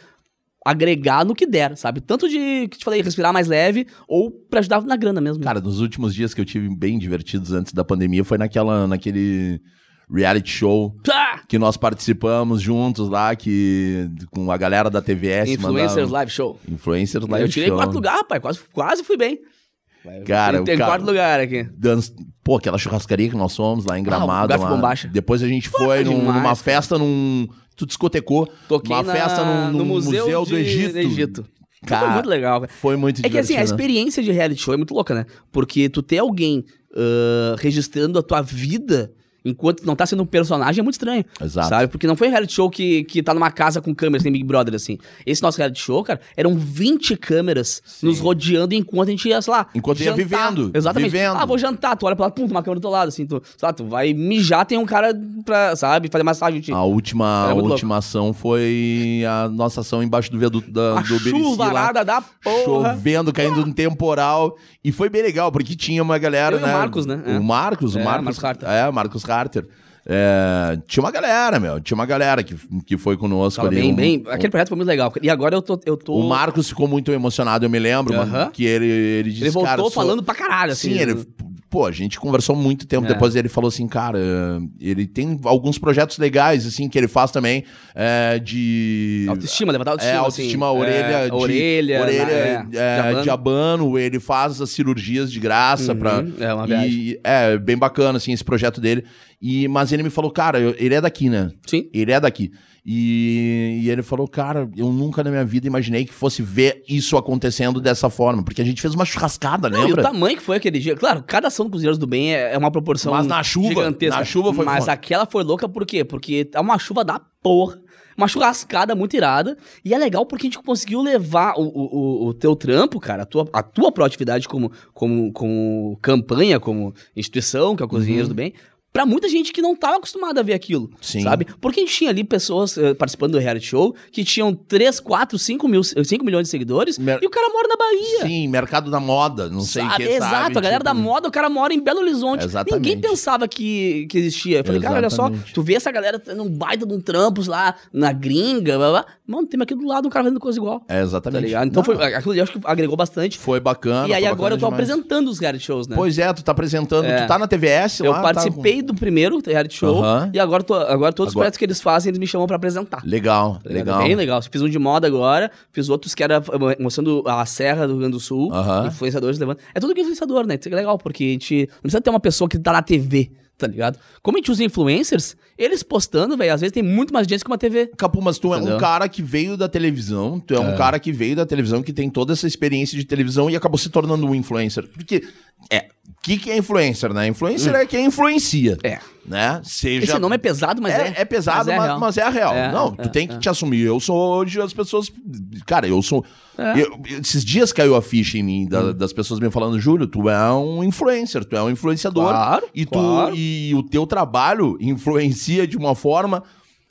agregar no que der, sabe? Tanto de, que te falei, respirar mais leve, ou pra ajudar na grana mesmo. Cara, nos últimos dias que eu tive bem divertidos antes da pandemia foi naquela, naquele reality show Pá! que nós participamos juntos lá, que com a galera da TVS. Influencers Live Show. Influencers Live eu tirei Show. quarto lugar, rapaz. Quase, quase fui bem. Cara, tem, quarto lugar aqui. Dan- Pô, aquela churrascaria que nós fomos lá em Ah, o Gramado. ficou lá. bombacha. Depois a gente foi num- demais, numa cara. festa num. Tu discotecou. Toquei Uma na- festa num, num no Museu, do de- Egito. do Egito. Cara, Foi muito legal. Foi muito É que assim, a divertido. experiência de reality show é muito louca, né? Porque tu ter alguém ah, registrando a tua vida enquanto não tá sendo um personagem é muito estranho. Exato. Sabe? Porque não foi um reality show que, que tá numa casa com câmeras, tem Big Brother, assim. Esse nosso reality show, cara, eram 20 câmeras nos rodeando enquanto a gente ia, sei lá. Enquanto ia vivendo, Exatamente. vivendo. Ah, vou jantar, tu olha pra lá, pum, uma câmera do teu lado, assim, tu, sei lá, tu vai mijar, tem um cara pra, sabe, fazer massagem. em ti. A última, a última ação foi a nossa ação embaixo do viaduto da, a do Berici chuvarada da porra. Chovendo, caindo um temporal. E foi bem legal, porque tinha uma galera, Eu e o né? Marcos, né? É. O Marcos, o É, Marcos. Marcos Harter. É, Marcos Harter. É, tinha uma galera, meu. Tinha uma galera que, que foi conosco Tava ali. bem, Um- bem. Aquele projeto foi muito legal. E agora eu tô. Eu tô... O Marcos ficou muito emocionado, eu me lembro, mano, Aham. que ele, ele disse, Ele voltou cara, eu sou- falando pra caralho, assim. Sim, ele. Pô, a gente conversou muito tempo É. depois ele falou assim, cara, ele tem alguns projetos legais, assim, que ele faz também, é, de... Autoestima, levantar autoestima. É, autoestima, assim. orelha, É, de, orelha. orelha na- é, é, de, abano. ele faz as cirurgias de graça Uhum, pra... é uma e, é, bem bacana, assim, esse projeto dele. E, mas ele me falou, cara, eu- ele é daqui, né? Sim. Ele é daqui. E, e ele falou, cara, eu nunca na minha vida imaginei que fosse ver isso acontecendo dessa forma. Porque a gente fez uma churrascada, Não, e o lembra? tamanho que foi aquele dia. Claro, cada ação do Cozinheiros do Bem é é uma proporção Mas na chuva, gigantesca. na chuva foi Mas foda. aquela foi louca por quê? Porque é uma chuva da porra. Uma churrascada muito irada. E é legal porque a gente conseguiu levar o, o, o- teu trampo, cara, a tua, a tua proatividade como, como, como campanha, como instituição, que é o Cozinheiros do Bem, pra muita gente que não tava acostumada a ver aquilo. Sim. Sabe? Porque a gente tinha ali pessoas eh, participando do reality show que tinham 3, 4, 5, mil, 5 milhões de seguidores Mer- e o cara mora na Bahia. Sim, mercado da moda, não sei o Sabe? que, Exato, sabe? a galera da Tipo, moda, o cara mora em Belo Horizonte. Exatamente. Ninguém pensava que, que existia. Eu falei, cara, olha só, Exatamente. tu vê essa galera tendo um baita de um trampos lá na gringa, blá, blá. mano, tem aqui do lado um cara fazendo coisa igual. É, Tá exatamente. ligado? Então Não, foi, aquilo eu acho que agregou bastante. foi bacana. e aí agora eu tô demais. apresentando os reality shows, né? Pois é, tu tá apresentando, É. tu tá na TVS eu lá. tá participei do primeiro reality show e agora, tô, agora todos os Agora- projetos que eles fazem, eles me chamam pra apresentar. Legal, Tá legal. Bem legal. Fiz um de moda agora, fiz outros que era mostrando a Serra do Rio Grande do Sul, Aham. influenciadores levando. É tudo que é influenciador, né? Isso é legal, porque a gente não precisa ter uma pessoa que tá na TV, tá ligado? Como a gente usa influencers, eles postando, velho, às vezes tem muito mais gente que uma TV. Capu, mas tu é Entendeu? um cara que veio da televisão, tu é, um cara que veio da televisão, que tem toda essa experiência de televisão e acabou se tornando um influencer. Porque, é, o que, que é influencer, né? Influencer é quem influencia. É. né? Seja Esse nome é pesado, mas é. é, é pesado, mas, real. mas é a real. É, não, é, tu tem que é. te assumir. Eu sou hoje as pessoas. Cara, eu sou. É. eu- esses dias caiu a ficha em mim da- das pessoas me falando, Júlio, tu é um influencer, tu é um influenciador. Claro, e, tu, claro. e o teu trabalho influencia de uma forma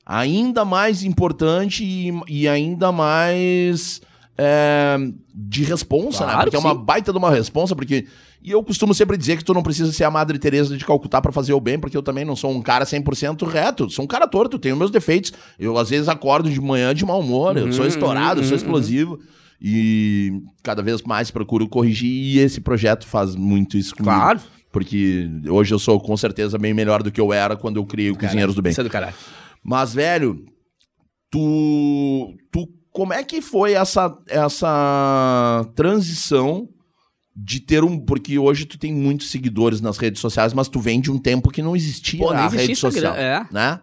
ainda mais importante e, e ainda mais é, de responsa, né? Claro Porque é que uma sim. baita de uma responsa, porque. E eu costumo sempre dizer que tu não precisa ser a Madre Teresa de Calcutá pra fazer o bem, porque eu também não sou um cara 100% reto, sou um cara torto, tenho meus defeitos. Eu às vezes acordo de manhã de mau humor, eu sou Uhum, estourado, eu sou uhum, explosivo. E cada vez mais procuro corrigir e esse projeto faz muito isso comigo. Claro. Porque hoje eu sou com certeza bem melhor do que eu era quando eu criei o Cozinheiros do Bem. Isso é do caralho. Mas, velho, tu. Tu. Como é que foi essa, essa transição de ter um. Porque hoje tu tem muitos seguidores nas redes sociais, mas tu vem de um tempo que não existia Pô, a existia rede social. é. Né?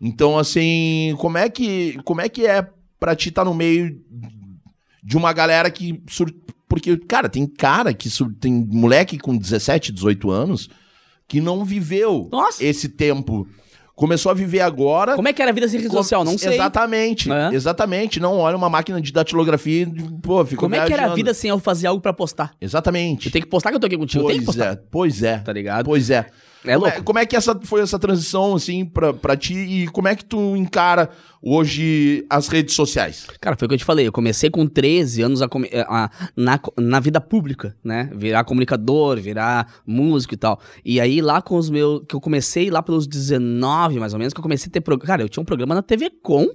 Então, assim, como é que, como é, que é pra ti estar no meio de uma galera que. sur- Porque, cara, tem cara que. sur- Tem moleque com 17, 18 anos que não viveu Nossa. esse tempo. Começou a viver agora. Como é que era a vida sem rede social? Não sei. Exatamente, É. exatamente. Não olha uma máquina de datilografia e, pô, fico Como é que era a viajando. vida sem eu fazer algo pra postar? Exatamente. Eu tenho que postar que eu tô aqui contigo. Pois é, pois é. Tá ligado? Pois é. É como, louco. é como é que essa foi essa transição, assim, pra, pra ti? E como é que tu encara hoje as redes sociais? Cara, foi o que eu te falei. Eu comecei com 13 anos a come- a- na, na vida pública, né? Virar comunicador, virar músico e tal. E aí, lá com os meus. Que eu comecei lá pelos 19, mais ou menos, que eu comecei a ter. Pro... Cara, eu tinha um programa na TV Com.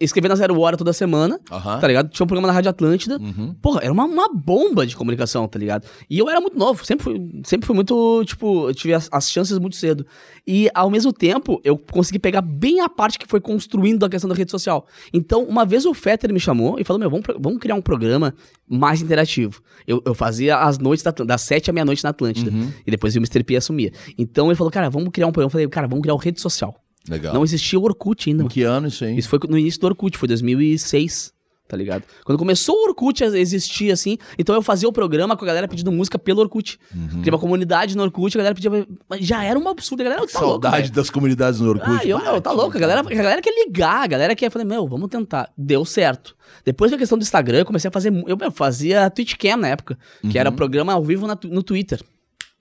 Escrevendo na Zero Hora toda semana, Aham. tá ligado? Tinha um programa na Rádio Atlântida. Uhum. Porra, era uma, uma bomba de comunicação, tá ligado? E eu era muito novo, sempre fui, sempre fui muito, tipo, eu tive as, as chances muito cedo. E ao mesmo tempo, eu consegui pegar bem a parte que foi construindo a questão da rede social. Então, uma vez o Fetter me chamou e falou: Meu, vamos, vamos criar um programa mais interativo. Eu, eu fazia as noites da, das sete à meia-noite na Atlântida. Uhum. E depois o Mr. P assumia. Então ele falou: Cara, vamos criar um programa. Eu falei: Cara, vamos criar uma rede social. Legal. Não existia o Orkut ainda. Em que ano isso aí? Isso foi no início do Orkut, foi 2006, tá ligado? Quando começou o Orkut a existir assim, então eu fazia o programa com a galera pedindo música pelo Orkut. Uhum. Criava uma comunidade no Orkut, a galera pedia. mas Já era um absurdo, a galera tá louco, Saudade velho. das comunidades no Orkut. Ah, eu, meu, tá louco. A galera, a galera quer ligar, a galera quer. Eu falei, meu, vamos tentar. Deu certo. Depois da questão do Instagram, eu comecei a fazer. Eu, eu fazia Twitchcam na época, que Uhum. era programa ao vivo na no Twitter.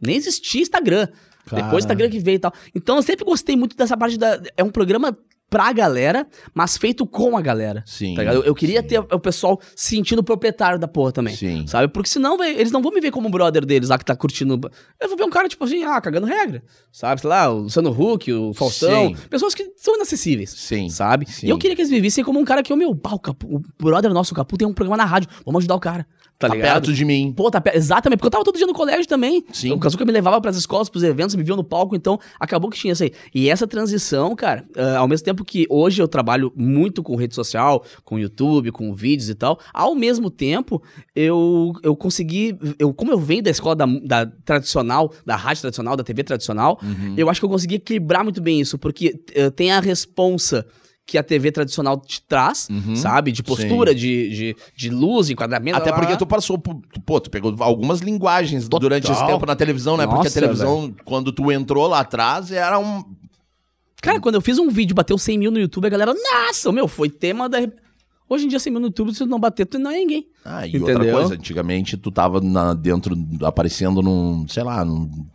Nem existia Instagram. Depois do Instagram que veio e tal. Então eu sempre gostei muito dessa parte da. É um programa pra galera, mas feito com a galera. Sim, tá eu, eu queria sim. ter o pessoal se sentindo proprietário da porra também. Sim. Sabe? Porque senão, velho, eles não vão me ver como o brother deles lá que tá curtindo. Eu vou ver um cara, tipo assim, ah, cagando regra. Sabe? Sei lá, o Luciano Huck, o Faustão. Sim. Pessoas que são inacessíveis. Sim. Sabe? Sim. E eu queria que eles me vissem como um cara que, o meu, pá, o, Capu, o brother nosso, o Capu, tem um programa na rádio. Vamos ajudar o cara. Tá, Tá ligado? perto de mim. Pô, tá pe- Exatamente, porque eu tava todo dia no colégio também. Sim. O Kazuca me levava pras escolas, pros eventos, me viu no palco, então acabou que tinha isso aí. E essa transição, cara, ah, ao mesmo tempo que hoje eu trabalho muito com rede social, com YouTube, com vídeos e tal, ao mesmo tempo eu, eu consegui, eu, como eu venho da escola da, da tradicional, da rádio tradicional, da TV tradicional, Uhum. eu acho que eu consegui equilibrar muito bem isso, porque eh, tem a responsa que a TV tradicional te traz, Uhum. sabe? De postura, de, de, de luz, enquadramento. Até lá, porque lá. tu passou por. Pô, tu pegou algumas linguagens Total. durante esse tempo na televisão, né? porque a Nossa, televisão, quando tu entrou lá atrás, era um. Cara, quando eu fiz um vídeo, bateu 100 mil no YouTube, a galera, nossa, meu, foi tema da. Hoje em dia, 100 mil no YouTube, se tu não bater, tu não é ninguém. Ah, e outra Entendeu? coisa, antigamente tu tava na- dentro, aparecendo num, sei lá, num-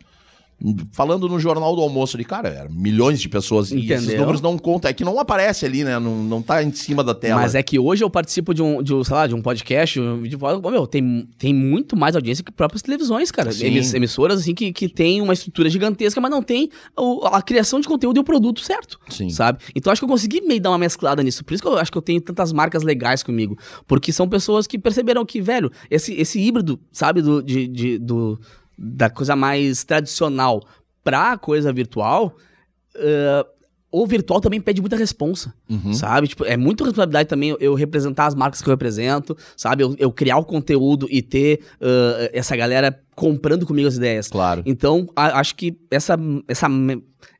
falando no Jornal do Almoço ali, cara, era milhões de pessoas. E esses Entendeu? números não contam, é que não aparece ali, né? Não, não tá em cima da tela. Mas é que hoje eu participo de um, de um sei lá, de um podcast, um vídeo, Pô, meu, tem, tem muito mais audiência que próprias televisões, cara. Emiss- emissoras, assim, que, que tem uma estrutura gigantesca, mas não tem o- a criação de conteúdo e o produto certo. Sim. Sabe? Então acho que eu consegui meio dar uma mesclada nisso. Por isso que eu acho que eu tenho tantas marcas legais comigo. Porque são pessoas que perceberam que, velho, esse, esse híbrido, sabe, do, de, de- do, da coisa mais tradicional pra coisa virtual. eh, o virtual também pede muita responsa, Uhum. sabe? Tipo, é muita responsabilidade também eu- representar as marcas que eu represento, sabe? Eu, eu criar o conteúdo e ter eh, essa galera comprando comigo as ideias. Claro. Então, a- acho que essa, essa,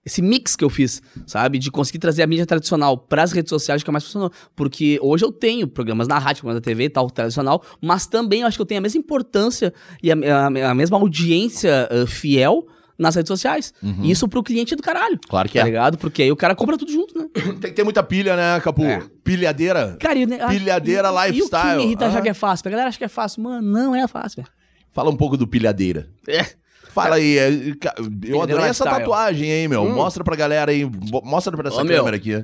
esse mix que eu fiz, sabe? De conseguir trazer a mídia tradicional para as redes sociais que é mais funcionou. Porque hoje eu tenho programas na rádio, programas na TV e tal, tradicional, mas também eu acho que eu tenho a mesma importância e a, a- a mesma audiência eh, fiel nas redes sociais. E isso pro cliente é do caralho. Claro que tá é. ligado? Porque aí o cara compra tudo junto, né? Tem que ter muita pilha, né, Capu? É. Pilhadeira. Cara, né, Pilhadeira e, E o que lifestyle. me irrita já Ah. que é fácil. A galera acha que é fácil. Mano, não é fácil, velho. Fala um pouco do pilhadeira. É. Fala aí, é, eu adorei essa tatuagem aí, meu. Mostra pra galera aí, mostra pra essa Hum. Ô, meu. câmera aqui.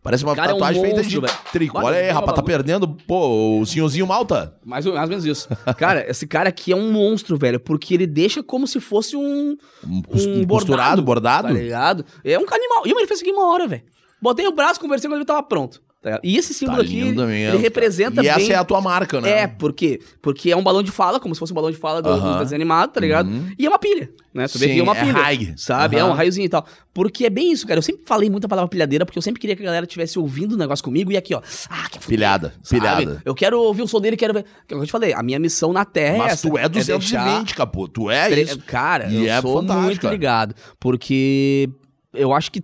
Parece uma Cara, é um tatuagem feita monstro, de velho. trico. Olha aí, rapaz, tá perdendo, pô, o senhorzinho malta. Mais ou, mais ou menos isso. Cara, esse cara aqui é um monstro, velho, porque ele deixa como se fosse um. Um, um costurado, bordado. Tá ligado? É um animal. E ele fez isso aqui uma hora, velho. Botei o braço, conversei com ele, tava pronto. Tá? E esse símbolo Tá aqui, ele, mesmo, representa E bem. essa é a tua marca, né? É, por quê? Porque é um balão de fala, como se fosse um balão de fala do, Aham. do desenho animado, tá ligado? E é uma pilha, né? Tu vê Sim, que é uma é pilha. raio. Sabe? É Aham. um raiozinho e tal. Porque é bem isso, cara. Eu sempre falei muito a palavra pilhadeira, porque eu sempre queria que a galera estivesse ouvindo o negócio comigo e aqui, ó. Ah, que Pilhada, Sabe? pilhada. Eu quero ouvir o som dele, quero ver. Que eu te falei, a minha missão na Terra é Mas essa. tu é 220, deixar- capô. Tu é isso. Cara, E eu é sou fantástico, muito cara. ligado. Porque eu acho que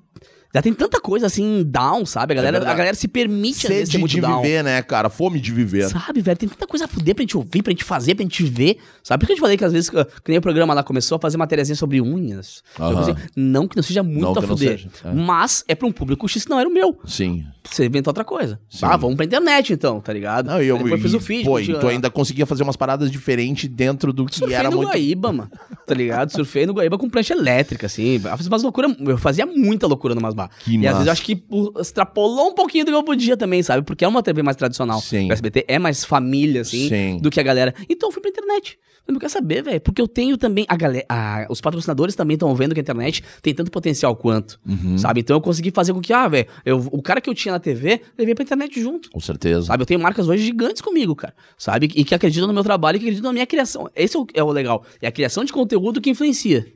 já tem tanta coisa assim, down, sabe? A galera, É a galera se permite vezes, ser Sede muito de down. viver, né, cara? Fome de viver. Sabe, velho? Tem tanta coisa a fuder pra gente ouvir, pra gente fazer, pra gente ver. Sabe? Por que eu te falei que às vezes, que nem o programa lá começou a fazer matériazinha sobre unhas. Coisa- não que não seja muito Não a que não fuder. seja, é. Mas é pra um público X que não era o meu. Sim. Você inventou outra coisa. Sim. Ah, vamos pra internet então, tá ligado? Não, e eu, Depois e, fiz o feed. pô, tu ainda conseguia fazer umas paradas diferentes dentro do que Surfei era no muito... Guaíba, mano. Tá ligado? Surfei no Guaíba com prancha elétrica, assim. Eu fiz umas loucuras. Eu fazia muita loucura no Que e às massa. vezes eu acho que extrapolou um pouquinho do que eu podia também, sabe? Porque é uma TV mais tradicional. Sim. O SBT é mais família, assim, Sim. do que a galera. Então eu fui pra internet. Eu não quero saber, velho. Porque eu tenho também. A galera, a- os patrocinadores também estão vendo que a internet tem tanto potencial quanto. Uhum. Sabe? Então eu consegui fazer com que, ah, velho, o cara que eu tinha na TV, levei pra internet junto. Com certeza. Sabe, eu tenho marcas hoje gigantes comigo, cara. Sabe? E que acreditam no meu trabalho e que acreditam na minha criação. Esse é o, é o legal. É a criação de conteúdo que influencia.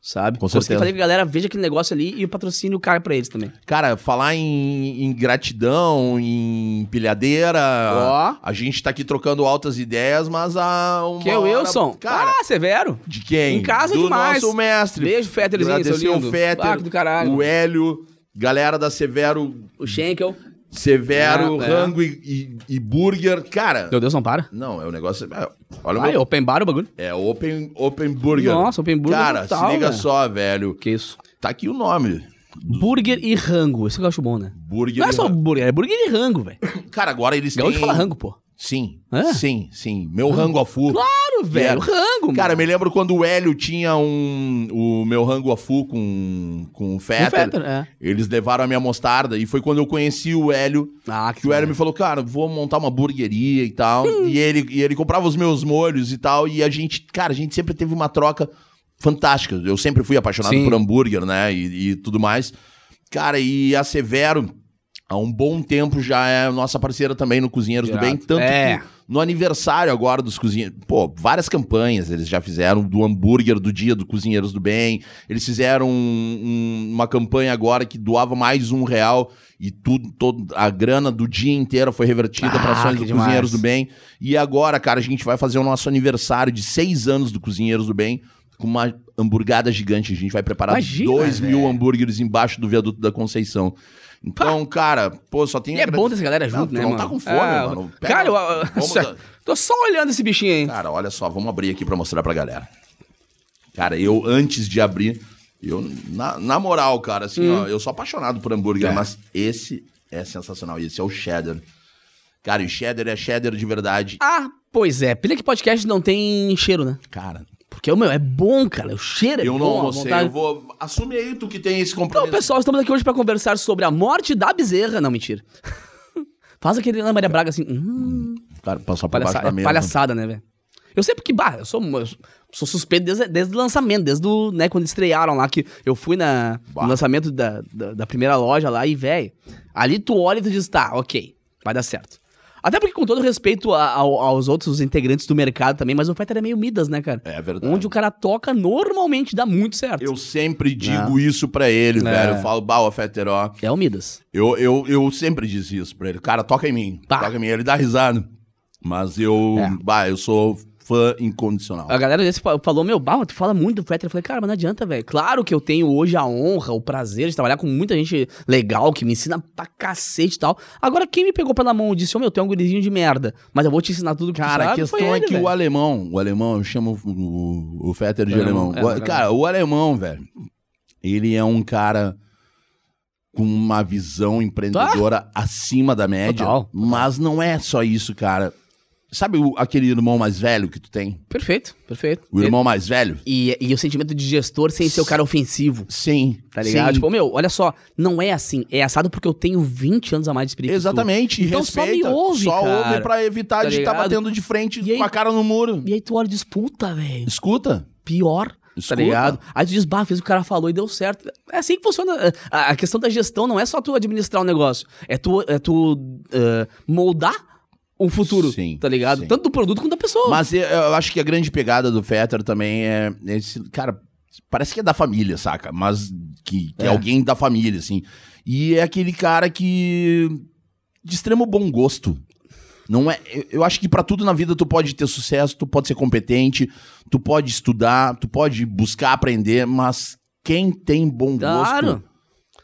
Sabe? Com certeza. fazer que a galera veja aquele negócio ali e o patrocínio cai pra eles também. Cara, falar em, em gratidão, em pilhadeira. Ó. A gente tá aqui trocando altas ideias, mas a. Uma que é o Wilson. Cara, ah, severo. de quem? em casa do demais. nosso mestre. Beijo, Fetterzinho, seu lindo. o Fetter, Ah, que do caralho. o Hélio, galera da Severo, O Schenkel. Severo, Ah, é. Rango e, e- e Burger. Cara, Meu Deus, não para. não, é o negócio. é- olha o meu. open bar o bagulho. É Open, open Burger. Nossa, Open Burger Cara, total, se liga velho. só, velho. Que isso. Tá aqui o nome. Burger e rango. Isso que eu acho bom, né? Burger. Não é só Rango. burger, é burger e rango, velho. Cara, agora eles têm. Gaúcho fala rango, pô. Sim, É? sim, sim. Meu rango a full. Claro, velho. Era. Rango, Cara, mano. me lembro quando o Hélio tinha um, o meu rango a full com, com o Fetter. Fetter, é. Eles levaram a minha mostarda e foi quando eu conheci o Hélio. Ah, Que o Hélio me falou, cara, vou montar uma burgueria e tal. Hum. e, ele, e ele comprava os meus molhos e tal. E a gente, cara, a gente sempre teve uma troca fantástica. Eu sempre fui apaixonado Sim. por hambúrguer, né? E, e tudo mais. Cara, e a Severo, há um bom tempo já é nossa parceira também no Cozinheiros do Bem. Tanto É. que no aniversário agora dos cozinheiros. Pô, várias campanhas eles já fizeram do hambúrguer do dia do Cozinheiros do Bem. Eles fizeram um- um- uma campanha agora que doava mais um real e tudo, todo, a grana do dia inteiro foi revertida Ah, para ações do demais. Cozinheiros do Bem. E agora, cara, a gente vai fazer o nosso aniversário de seis anos do Cozinheiros do Bem com uma hamburgada gigante. A gente vai preparar Imagina, dois mil velho. hambúrgueres embaixo do viaduto da Conceição. Então, cara, pô, só tem E é bom ter essa galera Não, junto, tu né, não mano? tá com fome, Ah, mano. Pega- Cara, eu, tô só olhando esse bichinho aí. Cara, olha só, vamos abrir aqui pra mostrar pra galera. Cara, eu, antes de abrir, eu, na, na moral, cara, assim, Hum. ó, eu sou apaixonado por hambúrguer, É. mas esse é sensacional. Esse é o cheddar. Cara, e o cheddar é cheddar de verdade. Ah, pois é. Pena que podcast não tem cheiro, né? Cara, Porque o meu é bom, cara. O cheiro é eu bom. não a almocei, vontade- eu vou... Assume aí tu que tem esse Então, compromisso. pessoal, estamos aqui hoje pra conversar sobre a morte da bezerra. Não, mentira. Faz aquele Ana Maria Braga assim. Hum, Cara, passar por baixo palhaçada, da é mesa. palhaçada, né, velho? Eu sei porque, bah, eu sou, eu sou suspeito desde, desde o lançamento, desde o, né, quando estrearam lá, que eu fui na, Bah. no lançamento da, da, da primeira loja lá e, velho, ali tu olha e tu diz, tá, ok, vai dar certo. Até porque, com todo respeito a- ao- aos outros integrantes do mercado também, mas o Fighter é meio Midas, né, cara? É verdade. Onde o cara toca, normalmente dá muito certo. Eu sempre digo isso pra ele, É. velho. Eu falo, bah, ô Fetter, ó, É o Midas. Eu, eu, eu sempre disse isso pra ele. Cara, toca em mim. Tá. Toca em mim. Ele dá risada. Mas eu. É. Bah, eu sou fã incondicional. A galera desse fa- falou, meu, bah, tu fala muito do Fetter. Eu falei, cara, mas não adianta, velho. Claro que eu tenho hoje a honra, o prazer de trabalhar com muita gente legal, que me ensina pra cacete e tal. Agora, quem me pegou pela mão e disse, ô, meu, tu é um gurizinho de merda, mas eu vou te ensinar tudo que Cara, tu a sabe, questão foi é ele, que velho. o alemão, o alemão, eu chamo o, o, Fetter de alemão. alemão, é, O- cara, o alemão, velho, ele é um cara com uma visão empreendedora acima da média. Total. Mas não é só isso, cara. Sabe o- aquele irmão mais velho que tu tem? Perfeito, perfeito. O irmão mais velho? E, e o sentimento de gestor sem ser o cara ofensivo. Sim. Tá ligado? sim. Tipo, meu, olha só, não é assim. É assado porque eu tenho 20 anos a mais de experiência. Exatamente, e Então só me respeita. ouve, só cara. ouve pra evitar Tá de estar ligado? batendo de frente aí- com a cara no muro. E aí tu olha e diz, puta, velho. Escuta. Pior. Escuta. Tá ligado? Aí tu diz, bah, fez o que o cara falou e deu certo. É assim que funciona. A, questão da gestão não é só tu administrar o negócio. É tu, é tu eh, moldar um futuro. Sim, tá ligado? sim. Tanto do produto quanto da pessoa. Mas eu, acho que a grande pegada do Fetter também é esse, cara, parece que é da família, saca? Mas que, que é. É. alguém da família, assim. E é aquele cara que de extremo bom gosto. Não é, eu- acho que pra tudo na vida tu pode ter sucesso, tu pode ser competente, tu pode estudar, tu pode buscar aprender, mas quem tem bom Claro. gosto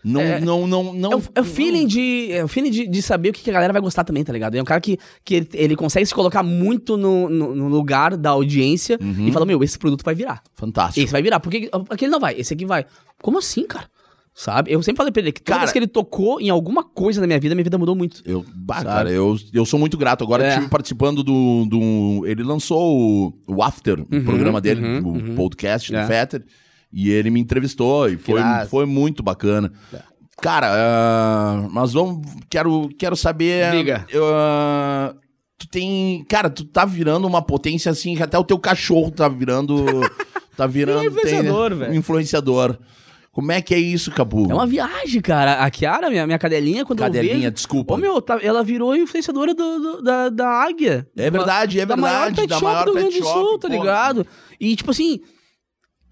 não É- não não não É o, é o feeling, de, é o feeling de, de saber o que a galera vai gostar também, tá ligado? É um cara que, que ele, ele consegue se colocar muito no, no, no lugar da audiência Uhum. e fala, meu, esse produto vai virar. fantástico. Esse vai virar. Porque aquele não vai, esse aqui vai. Como assim, cara? Sabe? Eu sempre falei pra ele que toda Cara- vez que ele tocou em alguma coisa na minha vida, minha vida mudou muito. Eu, bah, cara, eu, eu sou muito grato. Agora É. eu estive participando do, do. Ele lançou o, o After, o Uhum, programa dele, uhum, o uhum. podcast É. do Fetter. E ele me entrevistou e foi, foi muito bacana. É. Cara, ah, mas vamos. Quero, quero saber. Diga. eu, ah, tu tem. Cara, tu tá virando uma potência assim, que até o teu cachorro tá virando. tá virando. Ele é influenciador, velho. Um influenciador. Como é que é isso, Capu? É uma viagem, cara. A Kiara, minha, minha cadelinha, quando eu Cadelinha, desculpa. Ô, meu, tá- ela virou influenciadora do, do- da, da Águia. É verdade, é da maior verdade. pet Da shop maior do Rio Grande do Sul, tá ligado? E, tipo assim,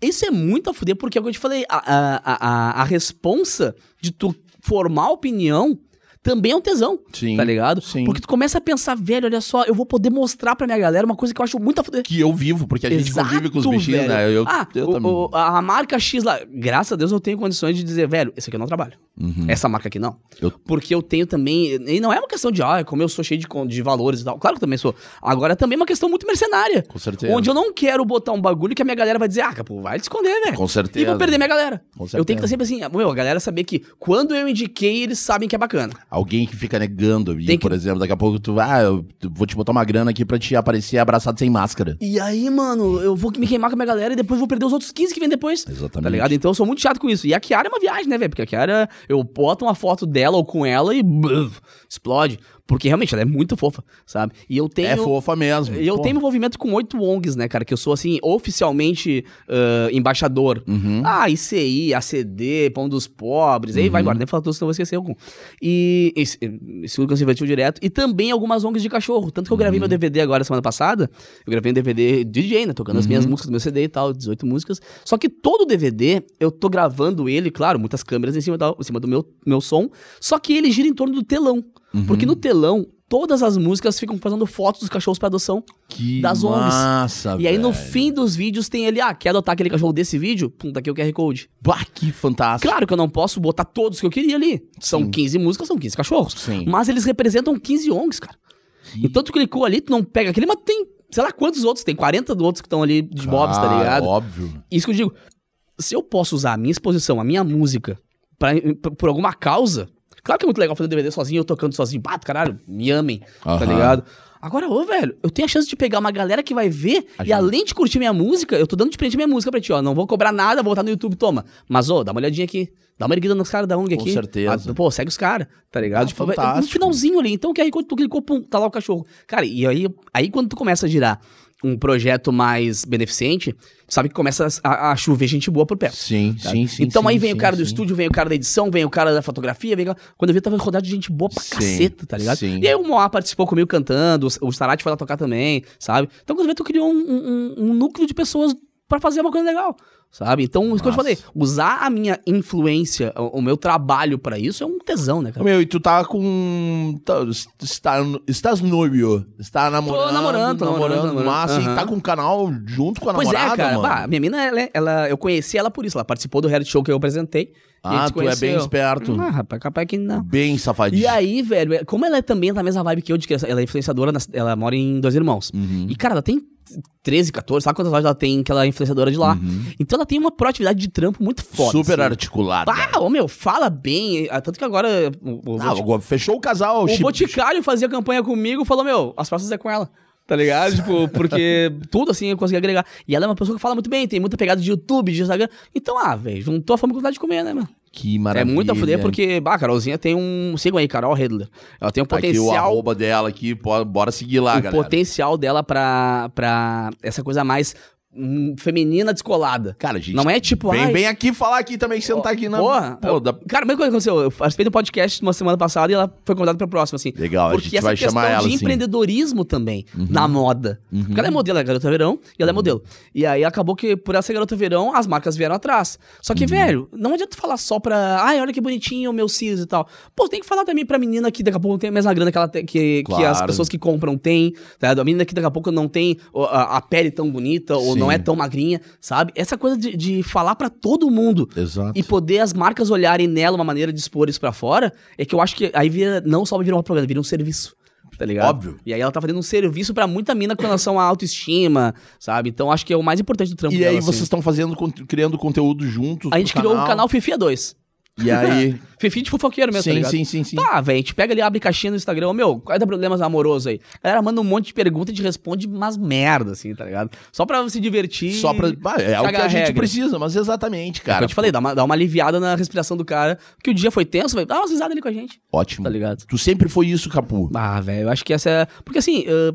isso é muito a fuder, porque é o que eu te falei, a, a, a, a responsa de tu formar opinião também é um tesão, Sim. tá ligado? sim. Porque tu começa a pensar, velho, olha só, eu vou poder mostrar pra minha galera uma coisa que eu acho muito a fuder. que eu vivo, porque a gente Exato, convive com os bichinhos, velho. né? Eu, ah, eu o- a marca X lá, graças a Deus eu tenho condições de dizer, velho, esse aqui eu não trabalho. Uhum. Essa marca aqui não. Eu- Porque eu tenho também. E não é uma questão de, ah, como eu sou cheio de, de valores e tal. Claro que eu também sou. Agora é também uma questão muito mercenária. Com certeza. Onde eu não quero botar um bagulho que a minha galera vai dizer, ah, pô, vai te esconder, velho. Com certeza. E vou perder minha galera. Com Eu tenho que estar certeza. sempre assim, meu, a galera saber que quando eu indiquei, eles sabem que é bacana. Alguém que fica negando. E, que- por exemplo, daqui a pouco tu vai, ah, eu vou te botar uma grana aqui pra te aparecer abraçado sem máscara. E aí, mano, eu vou me queimar com a minha galera e depois vou perder os outros 15 que vem depois. Exatamente. Tá ligado? Então eu sou muito chato com isso. E a Kiara é uma viagem, né, velho? Porque a Kiara, eu boto uma foto dela ou com ela e bluf, explode. Porque realmente ela é muito fofa, sabe? E eu tenho. É fofa mesmo. Eu Pô. tenho envolvimento com oito ONGs, né, cara? Que eu sou, assim, oficialmente ah, embaixador. Uhum. Ah, ICI, ACD, Pão dos Pobres, aí vai embora, nem falar tudo, senão eu vou esquecer algum. E Lucas Infantil Direto. E também algumas ONGs de cachorro. Tanto que eu gravei meu DVD agora semana passada. Eu gravei um DVD DJ, né? Tocando as minhas músicas do meu CD e tal, 18 músicas. Só que todo o DVD, eu tô gravando ele, claro, muitas câmeras em cima, da- em cima do meu, meu som. Só que ele gira em torno do telão. Porque no telão, todas as músicas ficam fazendo fotos dos cachorros pra adoção. Que das ONGs. massa, E aí no velho. fim dos vídeos tem ali, ah, quer adotar aquele cachorro desse vídeo? Pum, tá aqui o QR Code. Bah, que fantástico. Claro que eu não posso botar todos que eu queria ali. São Sim. 15 músicas, são 15 cachorros. Sim. Mas eles representam 15 ONGs, cara. Então tu clicou ali, tu não pega aquele, mas tem, sei lá quantos outros, tem 40 outros que estão ali de bobs, tá ligado? Óbvio. Isso que eu digo, se eu posso usar a minha exposição, a minha música, pra, por alguma causa, claro que é muito legal fazer DVD sozinho, eu tocando sozinho, bato, caralho, me amem, tá ligado? Agora, ô, velho, eu tenho a chance de pegar uma galera que vai ver A e gente- além de curtir minha música, eu tô dando de presente minha música pra ti, ó. Não vou cobrar nada, vou botar no YouTube, toma. Mas, ô, dá uma olhadinha aqui. Dá uma erguida nos caras da ONG Com aqui. certeza. Ah, pô, segue os caras, tá ligado? Ah, Tipo, é- no fantástico. finalzinho ali. Então, que aí quando tu clicou, pum, tá lá o cachorro. Cara, e aí, aí quando tu começa a girar um projeto mais beneficente, sabe que começa a, a chover gente boa por perto. Sim, tá? sim, sim. Então sim, aí vem sim, o cara do sim. estúdio, vem o cara da edição, vem o cara da fotografia, vem... quando eu vi, eu tava rodado de gente boa pra caceta, tá ligado? sim. E aí o Moá participou comigo cantando, o Starate foi lá tocar também, sabe? Então quando eu vi, tu criou um, um- um núcleo de pessoas pra fazer uma coisa legal. Sabe? Então, isso que eu te falei, usar a minha influência, o, o meu trabalho pra isso é um tesão, né, cara? Meu, e tu tá com. Tá, está, estás noivo. Está namorando. namorando, tô namorando, namorando. Massa, e Aham. tá com um canal junto com a Pois namorada, é, cara. Bah, minha mina, ela, é- ela- eu conheci ela por isso. Ela participou do reality show que eu apresentei. Ah, tu é bem esperto. Ah, rapaz, capaz que não. Bem safadinho. E aí, velho, é- como ela é também na mesma vibe que eu, de criança, ela é influenciadora, ela mora em Dois Irmãos. Uhum. E, cara, ela tem 13, 14, sabe quantas lojas ela tem que ela é influenciadora de lá? Uhum. Então ela tem uma proatividade de trampo muito foda. Super assim. articulada. Ah, ô meu, fala bem. ah, Tanto que agora o, o, Ah, agora fechou o casal. o chip- Boticário fazia campanha comigo falou, meu, as próximas é com ela. Tá ligado? tipo, porque tudo assim eu consegui agregar. E ela é uma pessoa que fala muito bem, tem muita pegada de YouTube, de Instagram. Então, ah, velho, juntou a fama com vontade de comer, né, mano? Que maravilha. É muito a fuder, porque, bah, a Carolzinha tem um. Sigam aí, Carol Redler. Ela tem um Tá aqui o potencial. arroba dela aqui, bora seguir lá, o galera. potencial dela pra, pra essa coisa mais feminina descolada. Cara, gente. Não é tipo, Vem, ai, vem aqui falar aqui também, sentar aqui na. Porra, Pô, da- cara, a mesma coisa que aconteceu. Eu participei do podcast uma semana passada e ela foi convidada pra próxima, assim. Legal, a Porque gente essa vai questão chamar ela, de sim. empreendedorismo também, na moda. Uhum. Porque ela é modelo, ela é garota verão, e ela é modelo. E aí acabou que, por ela ser garota verão, as marcas vieram atrás. Só Uhum. que, velho, não adianta falar só pra. Ai, olha que bonitinho o meu cis e tal. Pô, tem que falar também pra menina que daqui a pouco não tem a mesma grana que, ela tem, que, que as Claro. pessoas que compram têm. Tá? A menina que daqui a pouco não tem a, a pele tão bonita, ou não Sim. é tão magrinha, sabe? Essa coisa de, de falar pra todo mundo Exato. e poder as marcas olharem nela uma maneira de expor isso pra fora, é que eu acho que aí vira, não só vira uma propaganda, vira um serviço. Tá ligado? Óbvio. E aí ela tá fazendo um serviço pra muita mina com relação à autoestima, sabe? Então acho que é o mais importante do trampo E dela, aí assim. vocês estão fazendo, criando conteúdo juntos. A gente criou o canal Fifia 2. E aí. Fifi de fofoqueiro mesmo, tá sim, ligado? sim, sim, sim. Tá, velho, a gente pega ali, abre caixinha no Instagram, ô, meu, qual é problemas amorosos aí? A galera manda um monte de pergunta e responde umas merda, assim, tá ligado? Só pra se divertir. Só pra. Ah, é o que a gente precisa, mas exatamente, É cara. eu te falei, dá uma, dá uma aliviada na respiração do cara, que o dia foi tenso, velho, dá uma risada ali com a gente, Ótimo. tá ligado? Tu sempre foi isso, Capu. Ah, velho, eu acho que essa é. Porque assim, ãh,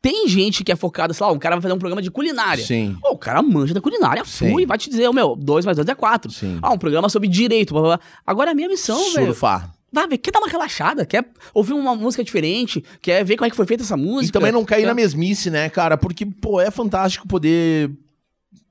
tem gente que é focada, sei lá, um cara vai fazer um programa de culinária. Sim. Ô, o cara manja da culinária, fui, vai te dizer, ô, meu, dois mais dois é quatro. Sim. Ah, um programa sobre direito, blá, blá, blá. Agora é a minha missão, velho. Surfar. Vai ver, quer dar uma relaxada, quer ouvir uma música diferente, quer ver como é que foi feita essa música. E também não cair quer- na mesmice, né, cara? Porque, pô, é fantástico poder.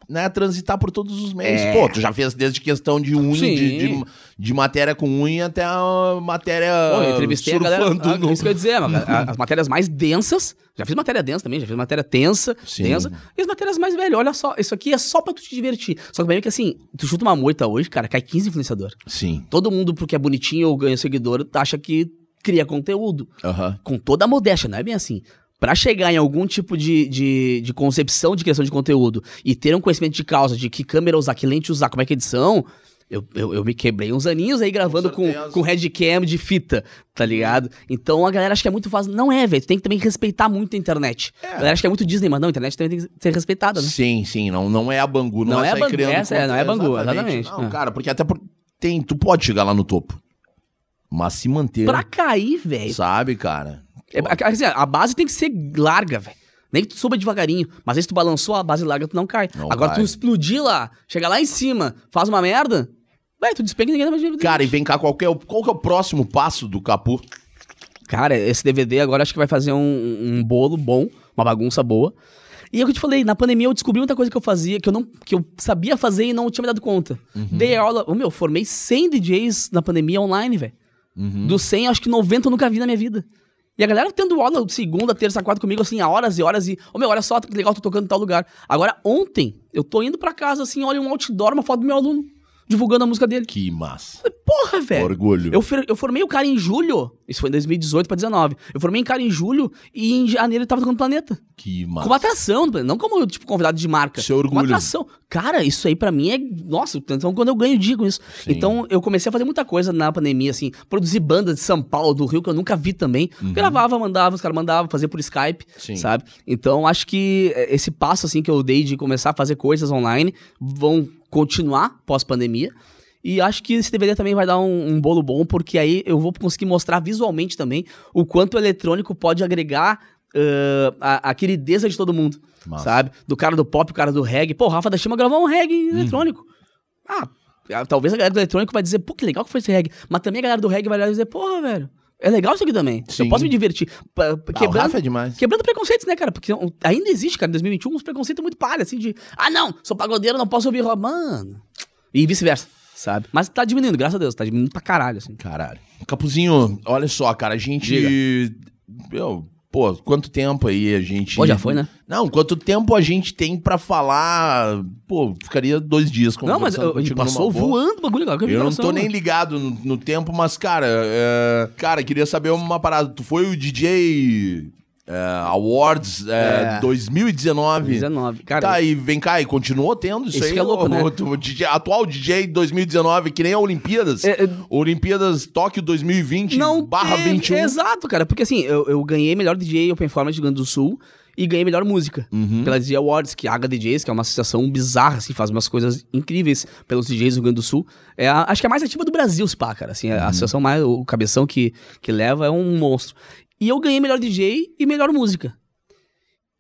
Né, transitar por todos os meios. É. Pô, tu já fez desde questão de unha, de, de, de matéria com unha até a matéria Pô, eu entrevistei a galera. surfando ah, no- Isso que eu ia dizer, mano, a- as matérias mais densas. Já fiz matéria densa também, já fiz matéria tensa, Sim. densa. E as matérias mais velhas, olha só, isso aqui é só pra tu te divertir. Só que bem que assim, tu chuta uma moita hoje, cara, cai 15 influenciador. Sim. Todo mundo, porque é bonitinho ou ganha seguidor, acha que cria conteúdo. Aham. Com toda a modéstia, não é bem assim. Pra chegar em algum tipo de, de, de concepção de criação de conteúdo e ter um conhecimento de causa de que câmera usar, que lente usar, como é que é edição, eu, eu, eu me quebrei uns aninhos aí gravando com, certeza. com headcam de fita, tá ligado? Então a galera acha que é muito fácil. Não é, velho. Tu tem que também respeitar muito a internet. A galera acha que é muito Disney, mas não, a internet também tem que ser respeitada, né? Sim, sim. Não, não é a Bangu. Não, Não é é a Bangu, criando essa é, não é a. Bangu, exatamente. Não, É. cara, porque até por... tem, tu pode chegar lá no topo. Mas se manter, Pra cair, velho. sabe, cara? É, a- assim, a base tem que ser larga, velho. Nem que tu suba devagarinho. Mas aí se tu balançou a base larga, tu não cai. Não Agora cai. tu explodir lá, chegar lá em cima, faz uma merda, velho, tu despenca e ninguém dá mais dinheiro. Cara, e vem cá, qual que, é o, qual que é o próximo passo do Capu? Cara, esse DVD agora acho que vai fazer um, um bolo bom, uma bagunça boa. E é o que eu te falei, na pandemia eu descobri muita coisa que eu fazia, que eu, não, que eu sabia fazer e não tinha me dado conta. Uhum. Dei aula, ô meu, formei 100 DJs na pandemia online, velho. Dos 100, acho que 90 eu nunca vi na minha vida. E a galera tendo aula segunda, terça, quarta comigo, assim, há horas e horas e... Ô meu, olha só, que legal, tô tocando em tal lugar. Agora, ontem, eu tô indo pra casa, assim, olha um outdoor, uma foto do meu aluno, divulgando a música dele. Que massa. Porra, velho! Orgulho. Eu, eu formei o cara em julho. Isso foi em 2018 pra 19. Eu formei o cara em julho e em janeiro ele tava tocando Planeta. Que massa. Como atração, não como, tipo, convidado de marca. Seu Como orgulho. atração. Cara, isso aí pra mim é. Nossa, então quando eu ganho dia com isso. Sim. Então eu comecei a fazer muita coisa na pandemia, assim. Produzir bandas de São Paulo, do Rio, que eu nunca vi também. Gravava, mandava, os caras mandavam, fazia por Skype, Uhum. Sim. sabe? Então acho que eh, esse passo, assim, que eu dei de começar a fazer coisas online vão continuar pós-pandemia. E acho que esse DVD também vai dar um, um bolo bom, porque aí eu vou conseguir mostrar visualmente também o quanto o eletrônico pode agregar ãh, a, a querideza de todo mundo. Massa. Sabe? Do cara do pop, o cara do reggae. Pô, o Rafa da Chima gravou um reggae eletrônico. Ah, talvez a galera do eletrônico vai dizer, pô, que legal que foi esse reggae. Mas também a galera do reggae vai e dizer, porra, velho, É legal isso aqui também. Sim. Eu posso me divertir. Ah, o quebrando, Rafa é demais. quebrando preconceitos, né, cara? Porque ainda existe, cara, em 2021, uns preconceitos muito palha, assim, de... Ah, não, sou pagodeiro, não posso ouvir rock. Mano... E vice-versa, sabe? Mas tá diminuindo, graças a Deus. Tá diminuindo pra caralho, assim. Caralho. Capuzinho, olha só, cara, a gente. Meu, pô, quanto tempo aí a gente. Pô, já foi, né? Não, quanto tempo a gente tem pra falar. Pô, ficaria dois dias Não, mas eu, contigo passou voando o bagulho. Agora que vi Eu não tô nem mano. ligado no, no tempo, mas, cara, é, cara, queria saber uma parada. Tu foi o DJ é, Awards é, É. 2019. 19. Cara, Tá, e vem cá, e continuou tendo isso, Isso aí? que é louco, o, né? o, DJ, atual DJ 2019, que nem a Olimpíadas. É, é- Olimpíadas Tóquio 2020 não barra teve- 21. Exato, cara. Porque assim, eu, eu ganhei melhor DJ Open Format do Rio Grande do Sul e ganhei melhor música. Uhum. Pela DJ Awards, que é a HDJs, que é uma associação bizarra, assim, faz umas coisas incríveis pelos DJs do Rio Grande do Sul. É a- acho que é a mais ativa do Brasil, se pá, cara. Assim, Uhum. a associação mais, o cabeção que, que leva é um monstro. E eu ganhei melhor DJ e melhor música.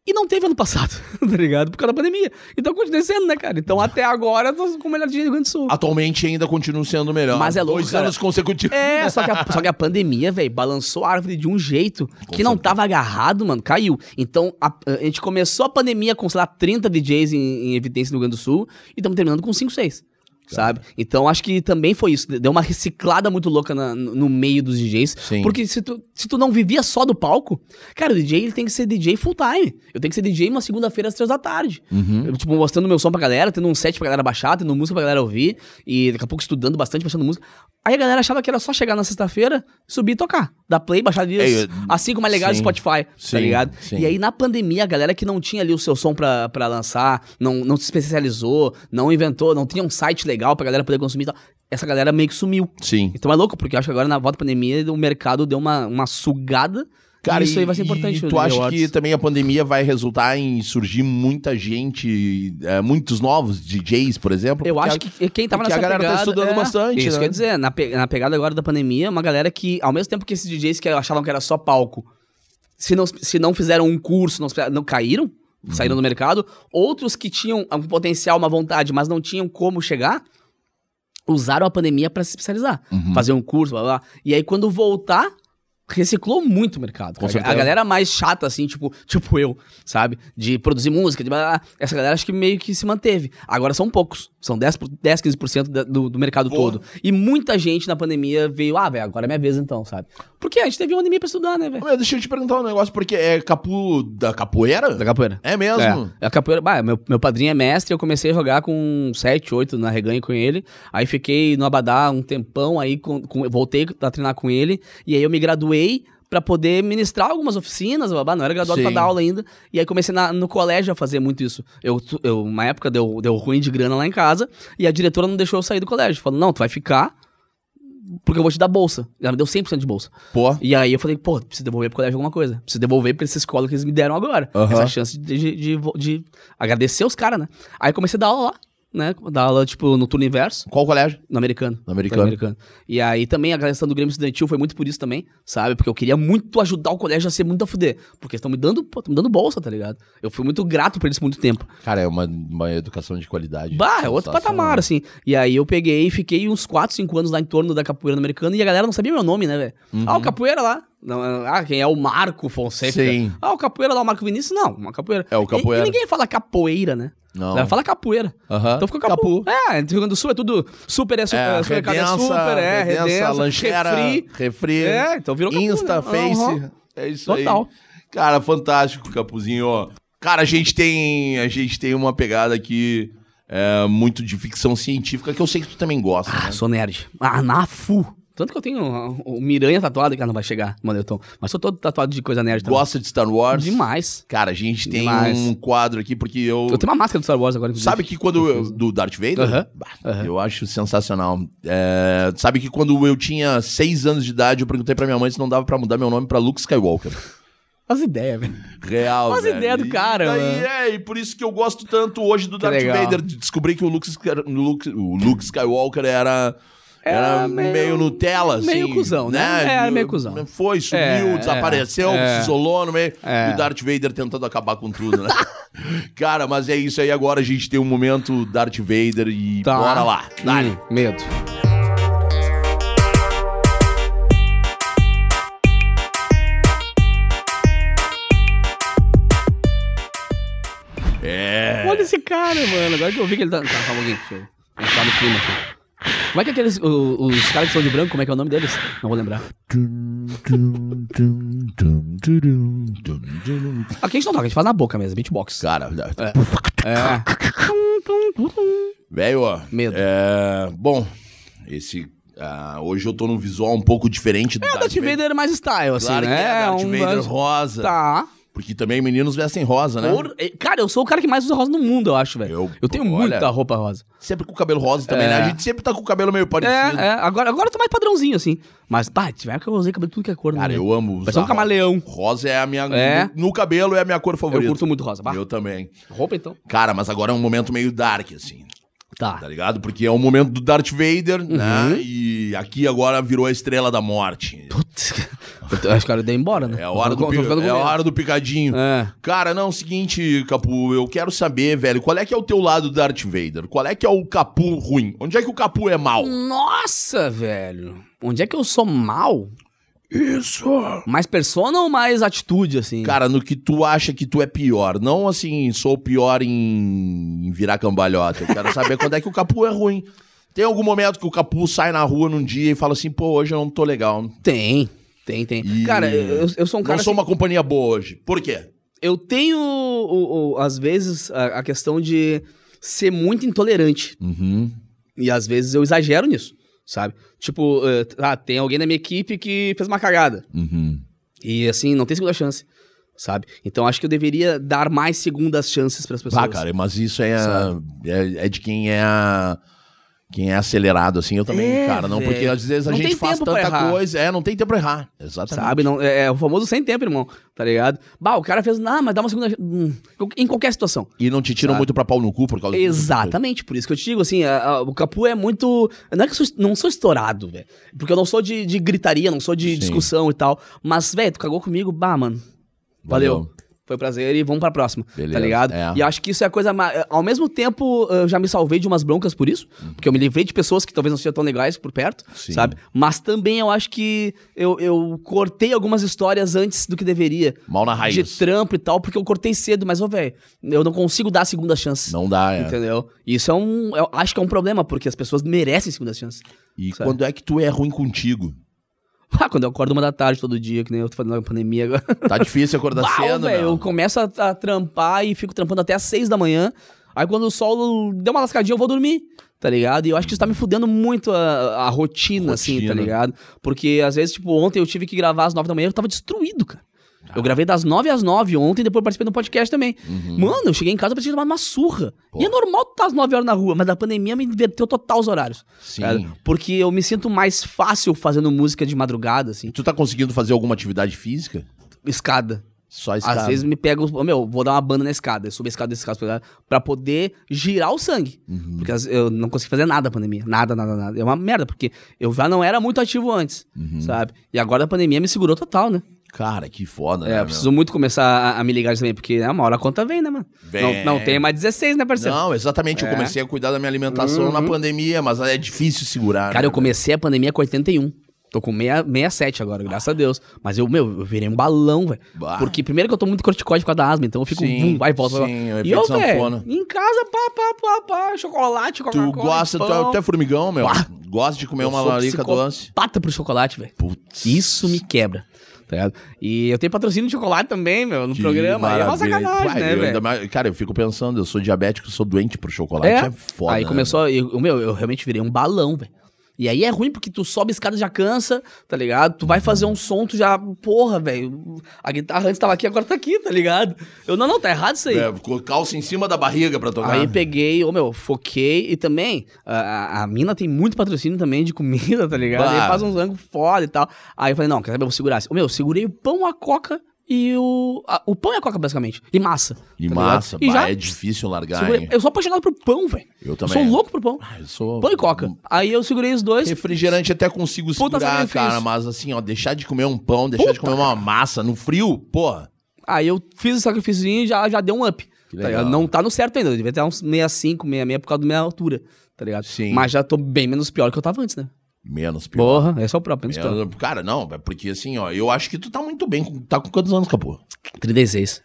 E não teve ano passado, tá ligado? Por causa da pandemia. Então continua sendo, né, cara? Então até agora eu tô com o melhor DJ do Rio Grande do Sul. Atualmente ainda continua sendo melhor. Mas é louco, Dois cara. anos consecutivos. É, só que a, só que a pandemia, velho, balançou a árvore de um jeito que não tava agarrado, mano, caiu. Então, a, a gente começou a pandemia com, sei lá, 30 DJs em, em evidência no Rio Grande do Sul e estamos terminando com 5, 6. Sabe? Então acho que também foi isso. Deu uma reciclada muito louca na- no meio dos DJs. Sim. Porque se tu, se tu não vivia só do palco, cara, o DJ ele tem que ser DJ full time. Eu tenho que ser DJ uma segunda-feira às três da tarde. Uhum. Eu, tipo, mostrando meu som pra galera, tendo um set pra galera baixar, tendo música pra galera ouvir. E daqui a pouco estudando bastante, baixando música. Aí a galera achava que era só chegar na sexta-feira, subir e tocar. Dar play, baixar dias, É, eu- assim como é legal sim, Spotify, sim, tá ligado? sim. E aí na pandemia, a galera que não tinha ali o seu som pra, pra lançar, não, não se especializou, não inventou, não tinha um site legal pra galera poder consumir e tal, essa galera meio que sumiu. Sim. Então é louco, porque eu acho que agora na volta da pandemia o mercado deu uma, uma sugada. Cara, isso aí vai ser importante. E tu acha Awards. que também a pandemia vai resultar em surgir muita gente, é, muitos novos DJs, por exemplo? Eu acho a- que quem tava nessa a galera tá pegada... estudando é, bastante, Isso né? quer dizer, na, pe- na pegada agora da pandemia, uma galera que, ao mesmo tempo que esses DJs que achavam que era só palco, se não, se não fizeram um curso, não, não caíram, saíram Uhum. do mercado, outros que tinham um potencial, uma vontade, mas não tinham como chegar, usaram a pandemia pra se especializar. Uhum. Fazer um curso, blá, blá, blá. E aí, quando voltar, reciclou muito o mercado. A galera mais chata, assim, tipo, tipo eu, sabe? De produzir música, de blá, blá. essa galera acho que meio que se manteve. Agora são poucos. São 10, por- 10 15% da- do, do mercado Pô. todo. E muita gente na pandemia veio, ah, velho, agora é minha vez então, sabe? Porque a gente teve uma pandemia pra estudar, né, velho? Deixa eu te perguntar um negócio, porque é capu da capoeira? Da capoeira. É mesmo? É, a capoeira. Bah, meu, meu padrinho é mestre, eu comecei a jogar com 7, 8 na reganha com ele. Aí fiquei no Abadá um tempão, aí com- com- voltei a treinar com ele. E aí eu me graduei pra poder ministrar algumas oficinas, babá, não era graduado pra Sim. dar aula ainda. E aí comecei na- no colégio a fazer muito isso. Eu, eu, uma época deu, deu ruim de grana lá em casa, e a diretora não deixou eu sair do colégio. Falou, não, tu vai ficar, porque eu vou te dar bolsa. Ela me deu 100% de bolsa. Pô. E aí eu falei, pô, preciso devolver pro colégio alguma coisa. Preciso devolver pra essa escola que eles me deram agora. Aham. Essa chance de, de, de, de agradecer os caras, né? Aí comecei a dar aula lá, né? Dar aula, tipo, no turno inverso, Qual colégio? no americano. No americano. E aí também a questão do Grêmio Estudantil foi muito por isso também, sabe? Porque eu queria muito ajudar o colégio a ser muito a fuder. Porque estão me dando, pô, me dando bolsa, tá ligado? Eu fui muito grato por eles muito tempo. Cara, é uma, uma educação de qualidade. Bah, é outro patamar, assim. E aí eu peguei e fiquei uns 4, 5 anos lá em torno da capoeira no americano e a galera não sabia meu nome, né, velho? Ah, o capoeira lá. Não, ah, quem é o Marco Fonseca? Sim. Ah, o capoeira lá, o Marco Vinícius? Não, uma capoeira. É o capoeira. E, e ninguém fala capoeira, né? Não. A galera fala capoeira. Aham. Então ficou capu. Capu. É, Rio Grande do Sul é tudo super, é, super, É, é, supermercado é redença, super, é, redença, redença, lancheira, refri. refri, É, então virou capu, Insta, né? Face. Aham. É isso Total. aí. Cara, fantástico, Capuzinho. Cara, a gente tem, a gente tem uma pegada aqui é, muito de ficção científica que eu sei que tu também gosta, Ah, né? sou nerd. Ah, na fu. Tanto que eu tenho o, o Miranha tatuado, que ah, não vai chegar, Manelton. Mas sou todo tatuado de coisa nerd também. Gosta de Star Wars? Demais. Cara, a gente tem Demais. um quadro aqui porque eu... Eu tenho uma máscara do Star Wars agora. Sabe que quando eu, do Darth Vader, Aham, Bah, aham. eu acho sensacional. É, sabe que quando eu tinha seis anos de idade, eu perguntei pra minha mãe se não dava pra mudar meu nome pra Luke Skywalker. As ideias, velho. Real, Faz velho. ideia do E cara, daí, mano. é, e por isso que eu gosto tanto hoje do Que Darth legal. Vader, de descobrir que o Luke, Luke- o Luke Skywalker era... Era é, meio, meio, Nutella, assim. Meio cuzão, né? né? Era meio cuzão. Foi, sumiu, é, é desapareceu, é, se isolou no meio. E o Darth Vader tentando acabar com tudo, né? Cara, mas é isso aí. Agora a gente tem um momento Darth Vader e tá. bora lá. Dale. Hum, medo. É. Olha esse cara, mano. Agora que eu vi que ele tá. Tá, tá calma, alguém. Deixa eu entrar no clima aqui. Como é que aqueles. o- os caras que são de branco, como é que é o nome deles? Não vou lembrar. Aqui a gente não toca, a gente faz na boca mesmo, beatbox. Cara, É. velho, ó. Medo. É, bom, esse. ah, hoje eu tô num visual um pouco diferente do É, Darth Vader mais style, assim, Claro que né? é, Darth Um- Vader rosa. Tá. Porque também meninos vestem rosa, né? Por- Cara, eu sou o cara que mais usa rosa no mundo, eu acho, velho. Eu- Eu, tenho olha- muita roupa rosa. Sempre com o cabelo rosa também, É. né? A gente sempre tá com o cabelo meio parecido. É, é. Agora, agora eu tô mais padrãozinho, assim. Mas, pá, tiver que eu usei cabelo tudo que é cor, Cara, né? eu amo Vai ser um usar camaleão. rosa. É a minha... É. No, no cabelo é a minha cor Eu favorita. curto muito rosa. Bah, Eu também. roupa, então. Cara, mas agora é um momento meio dark, assim. Tá. Tá ligado? Porque é o momento do Darth Vader, Uhum. né? E aqui agora virou a Estrela da Morte. Putz. Eu tô- acho que o cara deu embora, né? É a hora do, pi- é a hora do picadinho. É. Cara, não, seguinte, Capu, eu quero saber, velho, qual é que é o teu lado do Darth Vader? Qual é que é o Capu ruim? Onde é que o Capu é mal? Nossa, velho. Onde é que eu sou mal? Isso! Mais persona ou mais atitude, assim? Cara, no que tu acha que tu é pior. Não assim, sou pior em, em virar cambalhota. Eu quero saber quando é que o Capu é ruim. Tem algum momento que o Capu sai na rua num dia e fala assim, pô, hoje eu não tô legal. Tem, tem, tem. E Cara, eu, eu sou um cara não sou assim, uma companhia boa hoje. Por quê? Eu tenho, o- o- às vezes, a, a questão de ser muito intolerante. Uhum. E às vezes eu exagero nisso, sabe? Tipo, eh, ah, tem alguém na minha equipe que fez uma cagada. Uhum. E assim, não tem segunda chance, sabe? Então acho que eu deveria dar mais segundas chances para as pessoas. Ah, cara, mas isso é, Sabe? é, é de quem é. Quem é acelerado, assim, eu também, É, cara. Não, porque às vezes a Não gente faz tanta coisa. É, não tem tempo pra errar. Exatamente. Sabe? Não, é, é o famoso sem tempo, irmão. Tá ligado? Bah, o cara fez. Ah, mas dá uma segunda. hum, em qualquer situação. E não te tiram Sabe? muito pra pau no cu por causa. Exatamente, por isso que eu te digo, assim, a- a- o Capu é muito. Não é que eu sou, não sou estourado, velho. Porque eu não sou de, de gritaria, não sou de Sim. discussão e tal. Mas, velho, tu cagou comigo, bah, mano. Valeu. Foi um prazer e vamos pra próxima. Beleza, Tá ligado? é. E acho que isso é a coisa mais. Ao mesmo tempo, eu já me salvei de umas broncas por isso. Porque eu me livrei de pessoas que talvez não sejam tão legais por perto, Uhum. Sim. sabe? Mas também eu acho que eu, eu cortei algumas histórias antes do que deveria. Mal na raiz. De trampo e tal, porque eu cortei cedo, mas, ô, velho, eu não consigo dar a segunda chance. Não dá, é. Entendeu? Isso é um. Eu acho que é um problema, porque as pessoas merecem segunda chance. E Sabe? quando é que tu é ruim contigo? Ah, quando eu acordo uma da tarde todo dia, que nem eu tô fazendo na pandemia agora. Tá difícil acordar Bah, cedo, velho, eu começo a, a trampar e fico trampando até às seis da manhã. Aí quando o sol deu uma lascadinha, eu vou dormir, tá ligado? E eu acho que isso tá me fudendo muito a, a rotina, assim, tá Rotina. ligado? Porque às vezes, tipo, ontem eu tive que gravar às nove da manhã, eu tava destruído, cara. Eu gravei das nove às nove ontem, depois participei do podcast também. Uhum. Mano, eu cheguei em casa, eu precisei tomar uma surra. E é normal tu tá às nove horas na rua, mas a pandemia me inverteu total os horários. Sim. Porque eu me sinto mais fácil fazendo música de madrugada, assim. Tu tá conseguindo fazer alguma atividade física? Escada. Só escada. Às vezes me pego, meu, vou dar uma banda na escada, eu subo a escada desse escada pra poder girar o sangue. Uhum. Porque eu não consegui fazer nada na pandemia. Nada, nada, nada. É uma merda, porque eu já não era muito ativo antes, Uhum. sabe? E agora a pandemia me segurou total, né? Cara, que foda, É, né, eu meu? preciso muito começar a, a me ligar também, porque né, uma hora a conta vem, né, mano? Vem. Não, não tem mais 16, né, parceiro? Não, exatamente. Eu É. Uhum. comecei a cuidar da minha alimentação na pandemia, mas é difícil segurar. Cara, né, eu comecei a pandemia com 81. Tô com 6, 67 agora, graças a Deus. Mas eu, meu, eu virei um balão, velho. Porque primeiro que eu tô muito corticoide por causa da asma, então eu fico, Sim, vum, vai e volta. vai sim, o E eu, velho, em casa, pá, pá, pá, pá, chocolate, Coca-Cola. Tu gosta, tu é, pão. tu é formigão, meu? Bah. Gosta de comer Eu uma larica doce? psicopata pro chocolate, velho. Putz. Isso me quebra. Tá? E eu tenho patrocínio de chocolate também, meu, no Que programa. Aí é uma maravilha. sacanagem, Pá, né, velho? cara, eu fico pensando, eu sou diabético, sou doente por chocolate. É, foda. Aí né, começou, eu, meu, eu realmente virei um balão, velho. E aí é ruim porque tu sobe a escada já cansa, tá ligado? Tu vai fazer um som, tu já, porra, velho. A guitarra antes tava aqui, agora tá aqui, tá ligado? Eu, não, não, tá errado isso aí. É, calça em cima da barriga pra tocar. Aí peguei, ô meu, foquei e também a, a- mina tem muito patrocínio também de comida, tá ligado? Bah. Aí faz uns ângulos foda e tal. Aí eu falei, não, quer saber, eu vou segurar. Ô meu, eu segurei o pão, a coca e o. a- o pão e a coca, basicamente. E massa. E tá massa? E bah, já é difícil largar, segurei- hein? Eu sou apaixonado por pão, velho. Eu também. Sou louco por pão. Ah, eu sou... Pão e coca. Aí eu segurei os dois. Refrigerante até consigo Puta segurar, cara, mas assim, ó, deixar de comer um pão, deixar de Puta. comer uma massa no frio, porra. Aí eu fiz o sacrifício e já, já deu um up. Tá? Não tá no certo ainda. Eu devia ter uns 65, 66 por causa da minha altura. Tá ligado? Sim. Mas já tô bem menos pior que eu tava antes, né? Menos pior. Porra, esse é o próprio, menos. Menos- Cara, não, é porque assim, ó, eu acho que tu tá muito bem. com- Tá com quantos anos, capô? 36.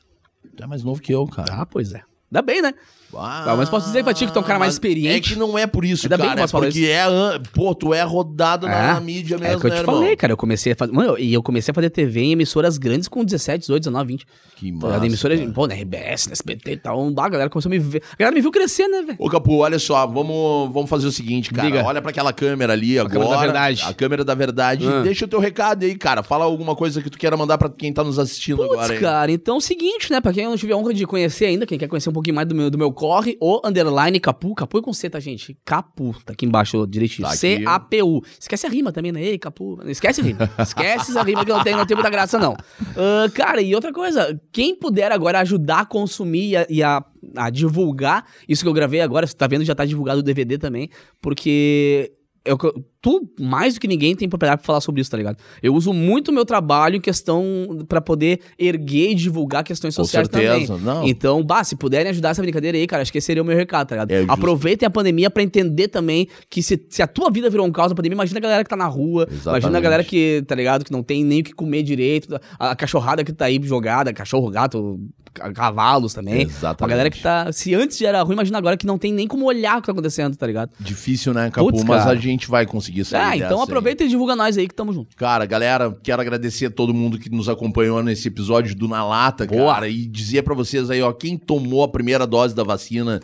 Tu é mais novo que eu, cara. Ah, pois é. Ainda bem, né? Ah, menos posso dizer pra ti que tu é um cara mais mas experiente. É que não é por isso, Ainda bem cara. que É posso falar porque é. an- Pô, tu é rodado na, É, na mídia É mesmo, o que eu né, te irmão? falei, cara. Eu comecei a fazer. Mano, e eu comecei a fazer TV em emissoras grandes com 17, 18, 19, 20. Que Tá, massa. na emissora, cara. pô, na RBS, na SBT e tal. A galera começou a me ver. A galera me viu crescer, né, velho? Ô, Capu, olha só, vamos, vamos fazer o seguinte, cara. Olha pra aquela câmera ali agora. câmera da verdade. A câmera da verdade. Ah. Deixa o teu recado aí, cara. Fala alguma coisa que tu queira mandar pra quem tá nos assistindo agora Putz, aí. cara, então é o seguinte, né? Pra quem não tive a honra de conhecer ainda, quem quer conhecer um pouquinho mais do meu, do meu corre, o underline Capu. Capu é com C, tá, gente? Capu. Tá aqui embaixo direitinho. Tá. C-A-P-U. Esquece a rima também, né? Ei, Capu. Esquece a rima. Esquece essa rima que não tem, não tem muita graça, não. Ah, cara, e outra coisa. Quem puder agora ajudar a consumir e a, e a- a divulgar isso que eu gravei agora, você tá vendo, já tá divulgado o DVD também, porque... Eu, tu, mais do que ninguém, tem propriedade pra falar sobre isso, tá ligado? Eu uso muito o meu trabalho em questão pra poder erguer e divulgar questões Com sociais certeza, também. não. Então, bah, se puderem ajudar essa brincadeira aí, cara, acho que esse seria o meu recado, tá ligado? É. Aproveitem a pandemia pra entender também que se, se a tua vida virou um caos da pandemia, imagina a galera que tá na rua, imagina a Exatamente. galera que, tá ligado, que não tem nem o que comer direito, a, a cachorrada que tá aí jogada, cachorro, gato, ca- cavalos também. Exatamente. A galera que tá, se antes já era ruim, imagina agora que não tem nem como olhar o que tá acontecendo, tá ligado? Difícil, né, Capu? Putz, Mas a gente vai conseguir sair Ah, então aí. aproveita e divulga nós aí que tamo junto. Cara, galera, quero agradecer a todo mundo que nos acompanhou nesse episódio do Na Lata, Boa. cara, e dizer pra vocês aí, ó, quem tomou a primeira dose da vacina,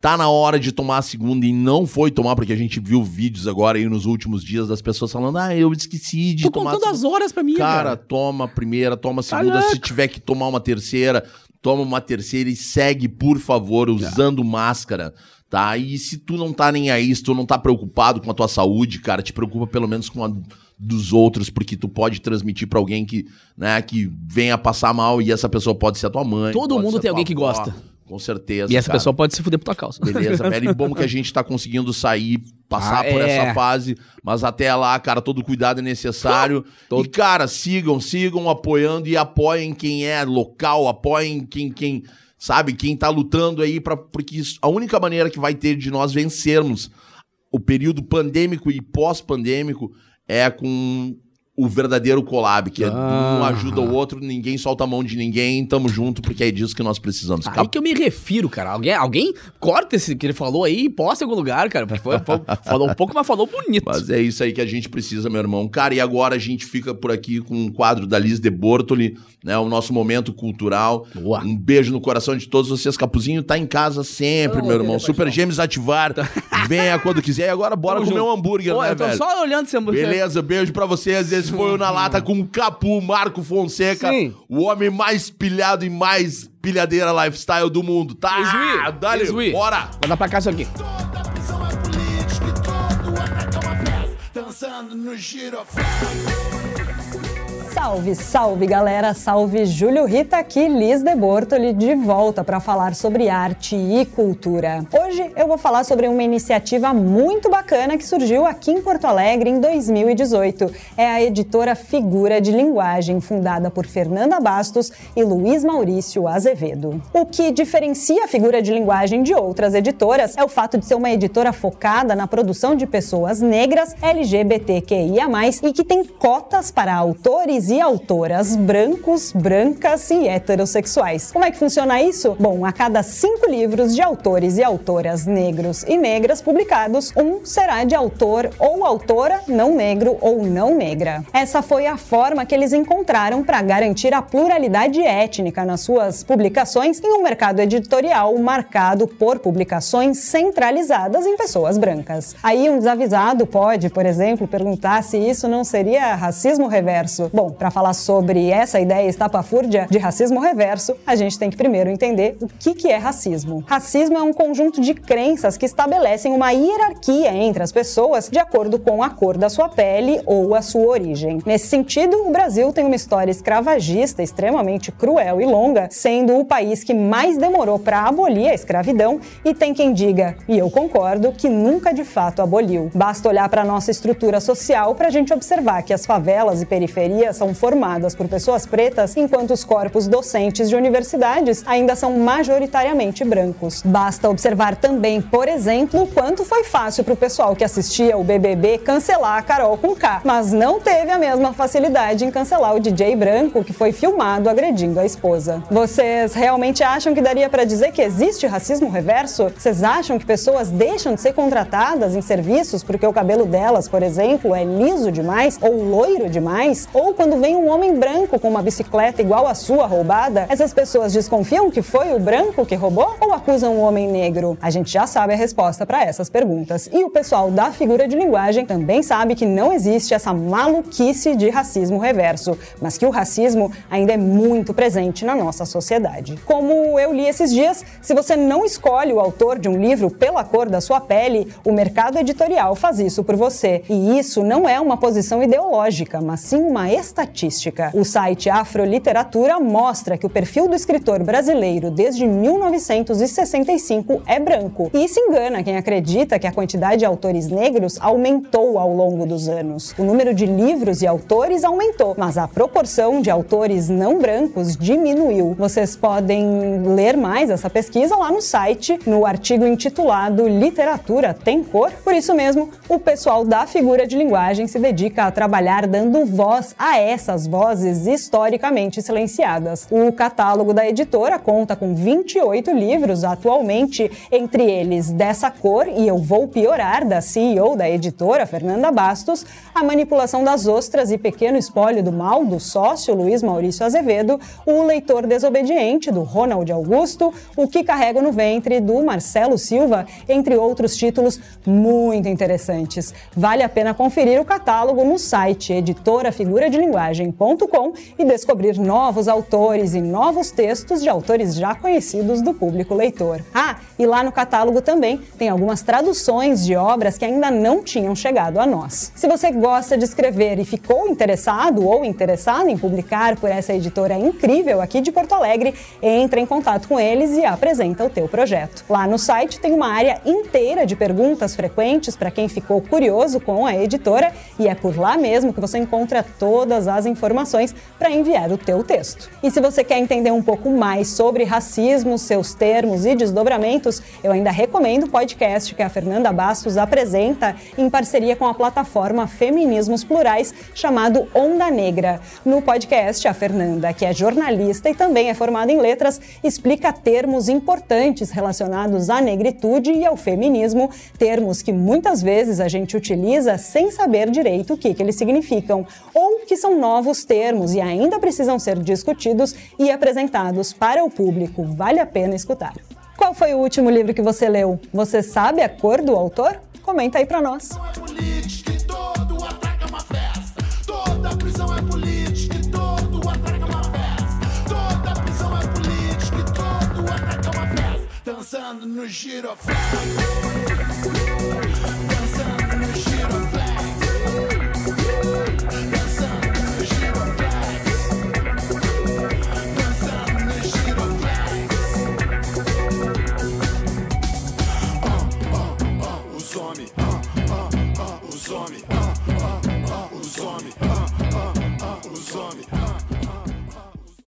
tá na hora de tomar a segunda e não foi tomar, porque a gente viu vídeos agora aí nos últimos dias das pessoas falando, ah, eu esqueci de Tô tomar a contando segunda." as horas pra mim, Cara, cara. toma a primeira, toma a Tá segunda. Se louco. tiver que tomar uma terceira, toma uma terceira e segue, por favor, usando máscara, tá? E se tu não tá nem aí, se tu não tá preocupado com a tua saúde, cara, te preocupa pelo menos com a dos outros, porque tu pode transmitir pra alguém que, né, que venha passar mal e essa pessoa pode ser a tua mãe. Todo mundo tem alguém que avó, gosta. Com certeza. E essa cara. pessoa pode se fuder por tua causa. Beleza, velho. E bom que a gente tá conseguindo sair, passar Ah, por é. essa fase. Mas até lá, cara, todo cuidado é necessário. Todo- E, cara, sigam, sigam apoiando e apoiem quem é local, apoiem quem, quem sabe, quem tá lutando aí, pra, porque isso- a única maneira que vai ter de nós vencermos o período pandêmico e pós-pandêmico é com o verdadeiro collab, que é Ah. um ajuda o outro, ninguém solta a mão de ninguém, tamo junto, porque é disso que nós precisamos. Aí que eu me refiro, cara. Alguém, alguém corta esse que ele falou aí e posta em algum lugar, cara. Foi- foi- falou um pouco, mas falou bonito. Mas é isso aí que a gente precisa, meu irmão. Cara, e agora a gente fica por aqui com um quadro da Liz de Bortoli, né? O nosso momento cultural. Boa. Um beijo no coração de todos vocês. Capuzinho tá em casa sempre, Não, meu eu irmão. Super paixão. Gêmeos ativar. Venha quando quiser. E agora bora Tamo comer junto. um hambúrguer, Pô, né, eu tô velho? só olhando esse hambúrguer. Beleza, beijo pra vocês. Esse foi o Na Lata com o Capu Marco Fonseca, Sim. o homem mais pilhado e mais pilhadeira lifestyle do mundo, tá? Esui, Dale, esui. bora! Vou dar pra cá isso aqui. Toda prisão é política e todo ataque é uma festa. Dançando no. Salve, salve galera, salve Júlio Rita aqui, Liz de Bortoli de volta para falar sobre arte e cultura. Hoje eu vou falar sobre uma iniciativa muito bacana que surgiu aqui em Porto Alegre em 2018. É a editora Figura de Linguagem, fundada por Fernanda Bastos e Luiz Maurício Azevedo. O que diferencia a Figura de Linguagem de outras editoras é o fato de ser uma editora focada na produção de pessoas negras, LGBTQIA+, e que tem cotas para autores e autoras brancos, brancas e heterossexuais. Como é que funciona isso? Bom, a cada cinco livros de autores e autoras negros e negras publicados, um será de autor ou autora não negro ou não negra. Essa foi a forma que eles encontraram para garantir a pluralidade étnica nas suas publicações em um mercado editorial marcado por publicações centralizadas em pessoas brancas. Aí um desavisado pode, por exemplo, perguntar se isso não seria racismo reverso. Bom, para falar sobre essa ideia estapafúrdia de racismo reverso, a gente tem que primeiro entender o que, que é racismo. Racismo é um conjunto de crenças que estabelecem uma hierarquia entre as pessoas de acordo com a cor da sua pele ou a sua origem. Nesse sentido, o Brasil tem uma história escravagista extremamente cruel e longa, sendo o país que mais demorou para abolir a escravidão e tem quem diga, e eu concordo, que nunca de fato aboliu. Basta olhar para nossa estrutura social para a gente observar que as favelas e periferias são formadas por pessoas pretas, enquanto os corpos docentes de universidades ainda são majoritariamente brancos. Basta observar também, por exemplo, quanto foi fácil para o pessoal que assistia o BBB cancelar a Carol com K, mas não teve a mesma facilidade em cancelar o DJ branco que foi filmado agredindo a esposa. Vocês realmente acham que daria para dizer que existe racismo reverso? Vocês acham que pessoas deixam de ser contratadas em serviços porque o cabelo delas, por exemplo, é liso demais ou loiro demais? Ou quando vem um homem branco com uma bicicleta igual a sua roubada, essas pessoas desconfiam que foi o branco que roubou ou acusam o homem negro? A gente já sabe a resposta para essas perguntas. E o pessoal da figura de linguagem também sabe que não existe essa maluquice de racismo reverso, mas que o racismo ainda é muito presente na nossa sociedade. Como eu li esses dias, se você não escolhe o autor de um livro pela cor da sua pele, o mercado editorial faz isso por você. E isso não é uma posição ideológica, mas sim uma estatística. O site Afroliteratura mostra que o perfil do escritor brasileiro desde 1965 é branco. E se engana quem acredita que a quantidade de autores negros aumentou ao longo dos anos. O número de livros e autores aumentou, mas a proporção de autores não brancos diminuiu. Vocês podem ler mais essa pesquisa lá no site, no artigo intitulado Literatura tem cor? Por isso mesmo, o pessoal da figura de linguagem se dedica a trabalhar dando voz a essas vozes historicamente silenciadas. O catálogo da editora conta com 28 livros atualmente, entre eles Dessa Cor e Eu Vou Piorar, da CEO da editora, Fernanda Bastos, A Manipulação das Ostras e Pequeno Espólio do Mal, do sócio Luiz Maurício Azevedo, O Leitor Desobediente, do Ronald Augusto, O Que Carrego no Ventre, do Marcelo Silva, entre outros títulos muito interessantes. Vale a pena conferir o catálogo no site editorafiguradelinguagem.com e descobrir novos autores e novos textos de autores já conhecidos do público leitor. Ah, e lá no catálogo também tem algumas traduções de obras que ainda não tinham chegado a nós. Se você gosta de escrever e ficou interessado ou interessada em publicar por essa editora incrível aqui de Porto Alegre, entre em contato com eles e apresenta o teu projeto. Lá no site tem uma área inteira de perguntas frequentes para quem ficou curioso com a editora e é por lá mesmo que você encontra todas as informações para enviar o teu texto. E se você quer entender um pouco mais sobre racismo, seus termos e desdobramentos, eu ainda recomendo o podcast que a Fernanda Bastos apresenta em parceria com a plataforma Feminismos Plurais, chamado Onda Negra. No podcast, a Fernanda, que é jornalista e também é formada em letras, explica termos importantes relacionados à negritude e ao feminismo, termos que muitas vezes a gente utiliza sem saber direito o que, que eles significam, ou que são novos termos e ainda precisam ser discutidos e apresentados para o público. Vale a pena escutar. Qual foi o último livro que você leu? Você sabe a cor do autor? Comenta aí para nós. homens, ah, ah, os homens, os homens.